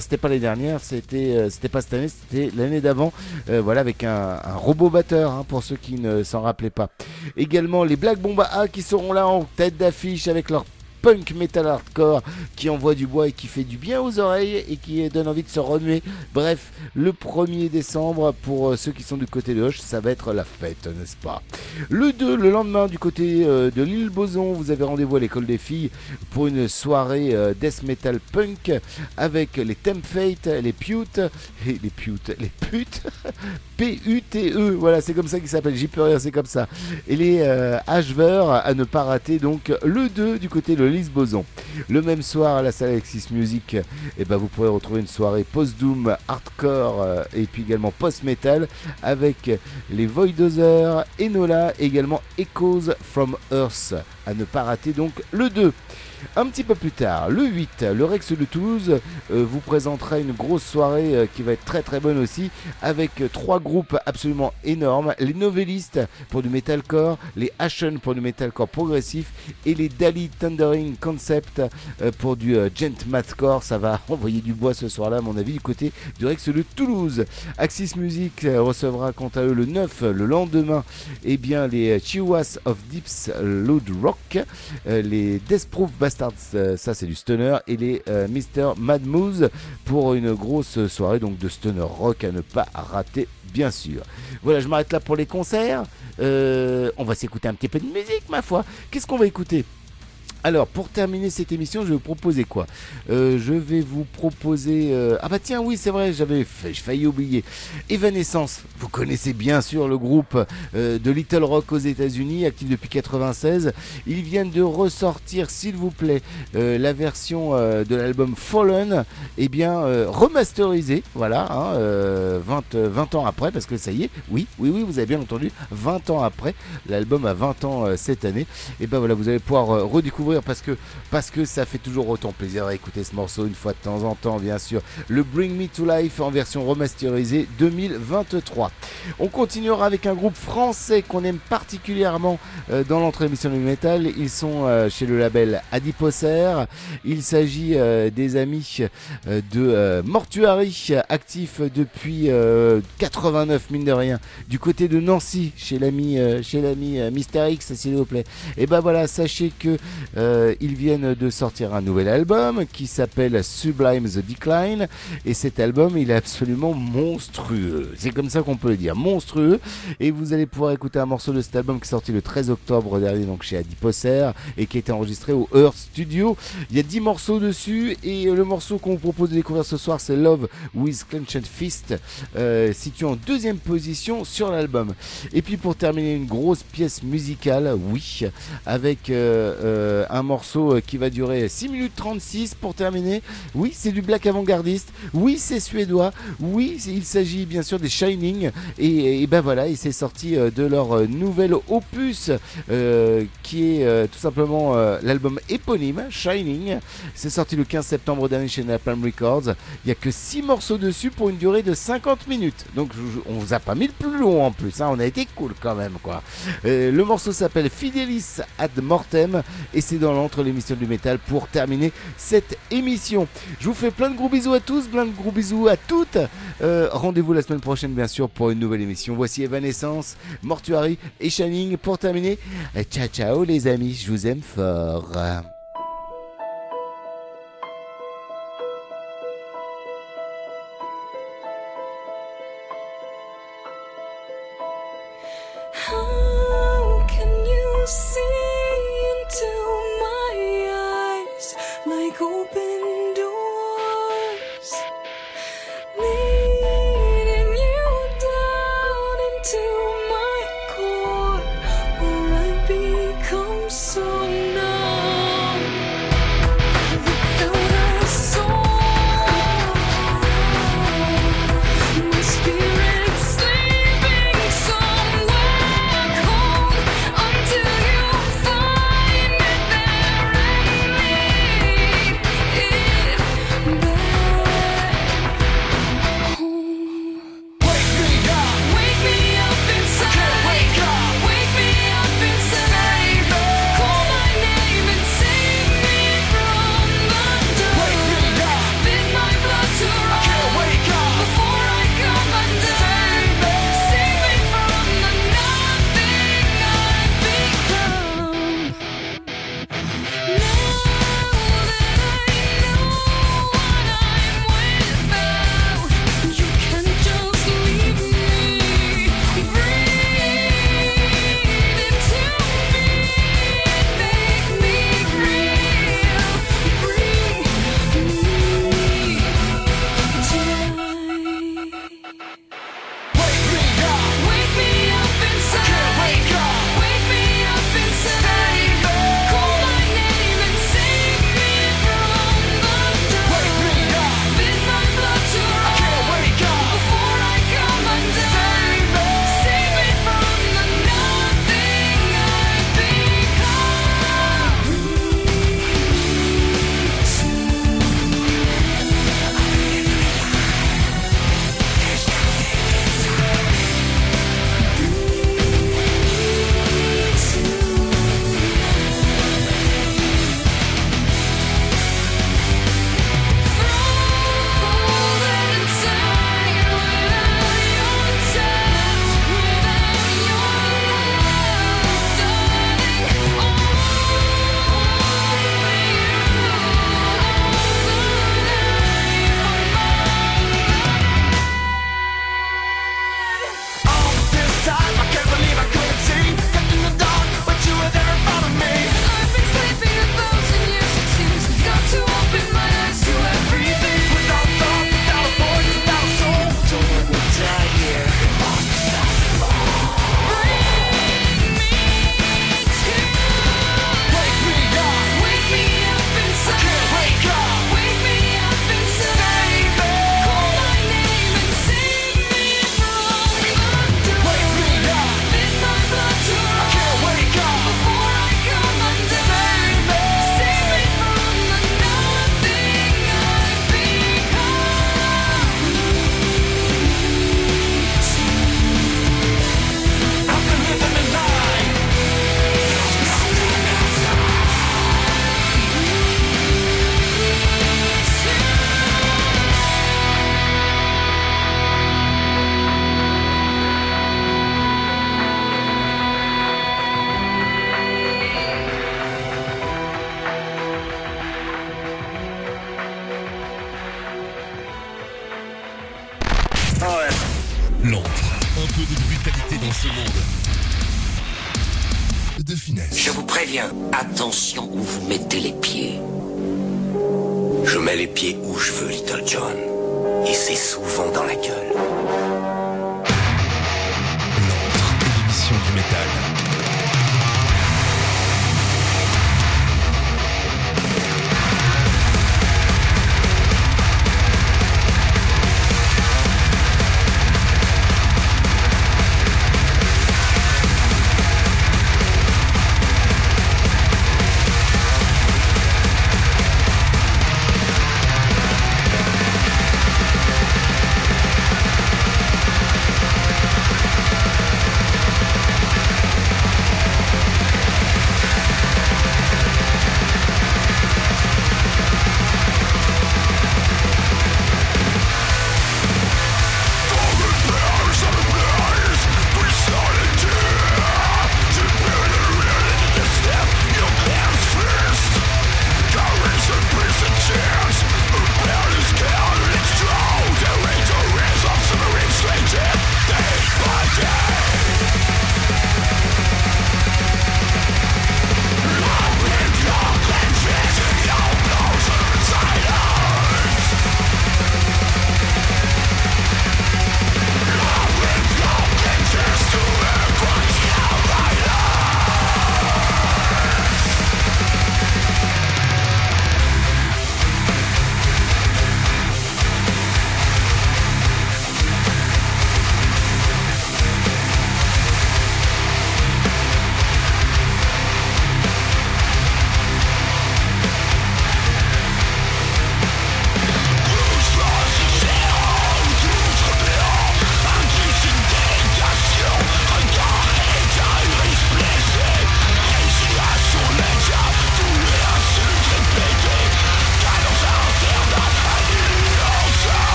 c'était pas l'année dernière, c'était c'était pas cette année, c'était l'année d'avant. Voilà, avec un, un robot batteur hein, pour ceux qui ne s'en rappelaient pas. Également les Black Bomba A qui seront là en tête d'affiche avec leur punk metal hardcore qui envoie du bois et qui fait du bien aux oreilles et qui donne envie de se remuer. Bref, le 1er décembre, pour euh, ceux qui sont du côté de Hoche, ça va être la fête, n'est-ce pas? Le 2, le lendemain, du côté euh, de l'île Boson, vous avez rendez-vous à l'école des filles pour une soirée euh, death metal punk avec les Temp Fate, les Pute, et les Pute, les putes, P-U-T-E, voilà, c'est comme ça qu'ils s'appellent, j'y peux rien, c'est comme ça. Et les euh, Ashver à ne pas rater, donc le 2 du côté de l'île Le même soir à la salle Alexis Music, eh ben, vous pourrez retrouver une soirée post-doom, hardcore euh, et puis également post-metal avec les Voidozers, Enola, également Echoes from Earth à ne pas rater donc le 2. Un petit peu plus tard, le 8, le Rex de Toulouse euh, vous présentera une grosse soirée euh, qui va être très très bonne aussi avec trois groupes absolument énormes les Novellistes pour du metalcore, les Ashen pour du metalcore progressif et les Dali Thundering Concept euh, pour du gent mathcore. Ça va envoyer du bois ce soir-là, à mon avis, du côté du Rex de Toulouse. Axis Music recevra quant à eux le 9, le lendemain, eh bien les Chihuahuas of Deeps Load Rock, les Death Proof Euh, ça c'est du stoner, et les euh, Mr. Mad Moose pour une grosse soirée donc de stoner rock à ne pas rater, bien sûr. Voilà, je m'arrête là pour les concerts. Euh, on va s'écouter un petit peu de musique, ma foi. Qu'est-ce qu'on va écouter? Alors, pour terminer cette émission, je vais vous proposer quoi? Euh, Je vais vous proposer... euh, Ah bah tiens, oui, c'est vrai, j'avais failli oublier. Evanescence, vous connaissez bien sûr le groupe euh, de Little Rock aux États-Unis, actif depuis 96. Ils viennent de ressortir, s'il vous plaît, la version de l'album Fallen, eh bien, remasterisée, voilà, hein, euh, 20, euh, 20 ans après, parce que ça y est, oui, oui, oui, vous avez bien entendu, 20 ans après, l'album a 20 ans cette année, et ben voilà, vous allez pouvoir euh, parce que, parce que ça fait toujours autant plaisir à écouter ce morceau une fois de temps en temps, bien sûr. Le Bring Me to Life en version remasterisée 2023. On continuera avec un groupe français qu'on aime particulièrement euh, dans l'entrée émission du métal. Ils sont euh, chez le label Adiposer. Il s'agit euh, des amis de Mortuary, actifs depuis euh, 89 mine de rien, du côté de Nancy, chez l'ami chez l'ami Mister X, s'il vous plaît. Et ben voilà, sachez que euh, ils viennent de sortir un nouvel album qui s'appelle Sublime the Decline et cet album il est absolument monstrueux. C'est comme ça qu'on peut le dire, monstrueux. Et vous allez pouvoir écouter un morceau de cet album qui est sorti le 13 octobre dernier donc chez Adiposer et qui a été enregistré au Earth Studio. Il y a 10 morceaux dessus et le morceau qu'on vous propose de découvrir ce soir c'est Love with Clenched Fist euh, situé en deuxième position sur l'album. Et puis pour terminer une grosse pièce musicale, oui, avec euh, euh, un morceau euh, qui va durer 6 minutes 36 pour terminer. Oui, c'est du black avant-gardiste. Oui, c'est suédois. Oui, il s'agit bien sûr des Shining. Et, ben voilà, et c'est sorti euh, de leur euh, nouvel opus qui est tout simplement l'album éponyme, Shining. C'est sorti le 15 septembre dernier chez Napalm Records. Il n'y a que 6 morceaux dessus pour une durée de 50 minutes. Donc on vous a pas mis le plus long en plus. hein. On a été cool quand même quoi. Le morceau s'appelle Fidelis ad Mortem et c'est dans l'entre l'émission du métal pour terminer cette émission. Je vous fais plein de gros bisous à tous, plein de gros bisous à toutes. Euh, Rendez-vous la semaine prochaine bien sûr pour une nouvelle émission. Voici Evanescence, Mortuary et Shining pour terminer. Ciao ciao les amis, je vous aime fort.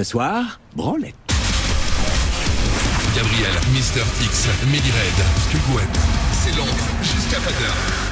Ce soir, branlette. Gabriel, Mister X, Melly Red, Gwen, c'est l'angle jusqu'à 20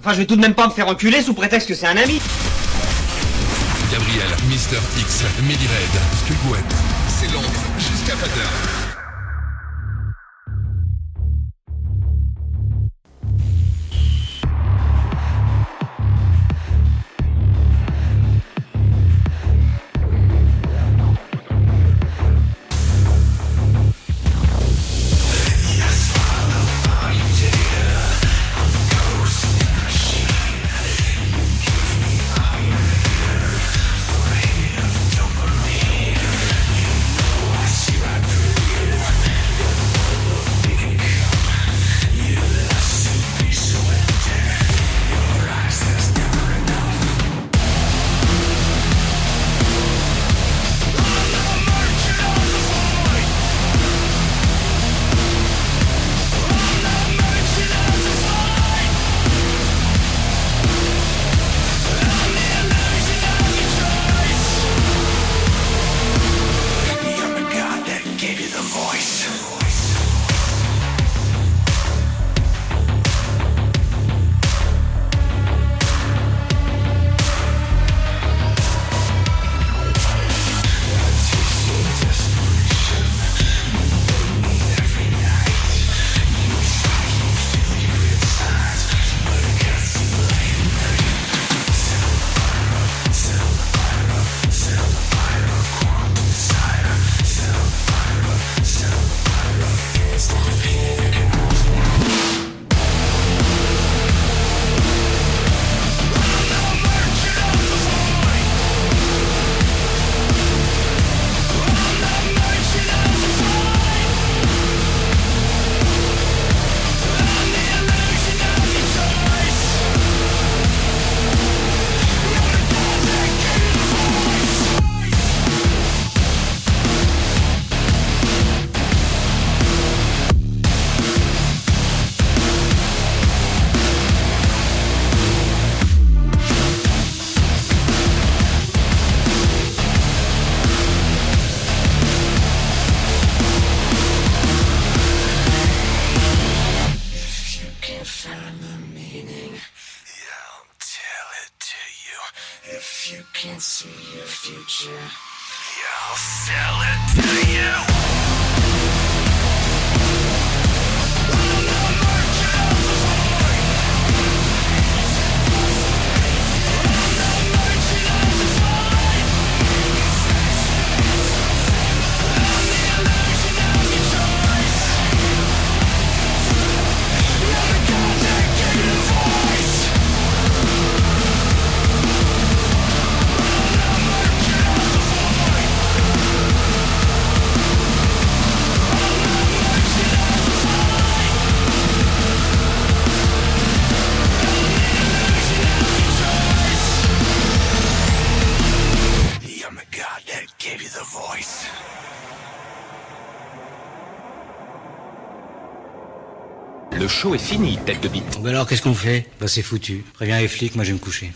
Enfin, je vais tout de même pas me faire enculer sous prétexte que c'est un ami. Gabriel, Mister X, Midi Red, Skugwen, c'est Londres jusqu'à 20h. Fini, tête de bite. Bah alors qu'est-ce qu'on fait? Bah c'est foutu. Préviens les flics, moi je vais me coucher.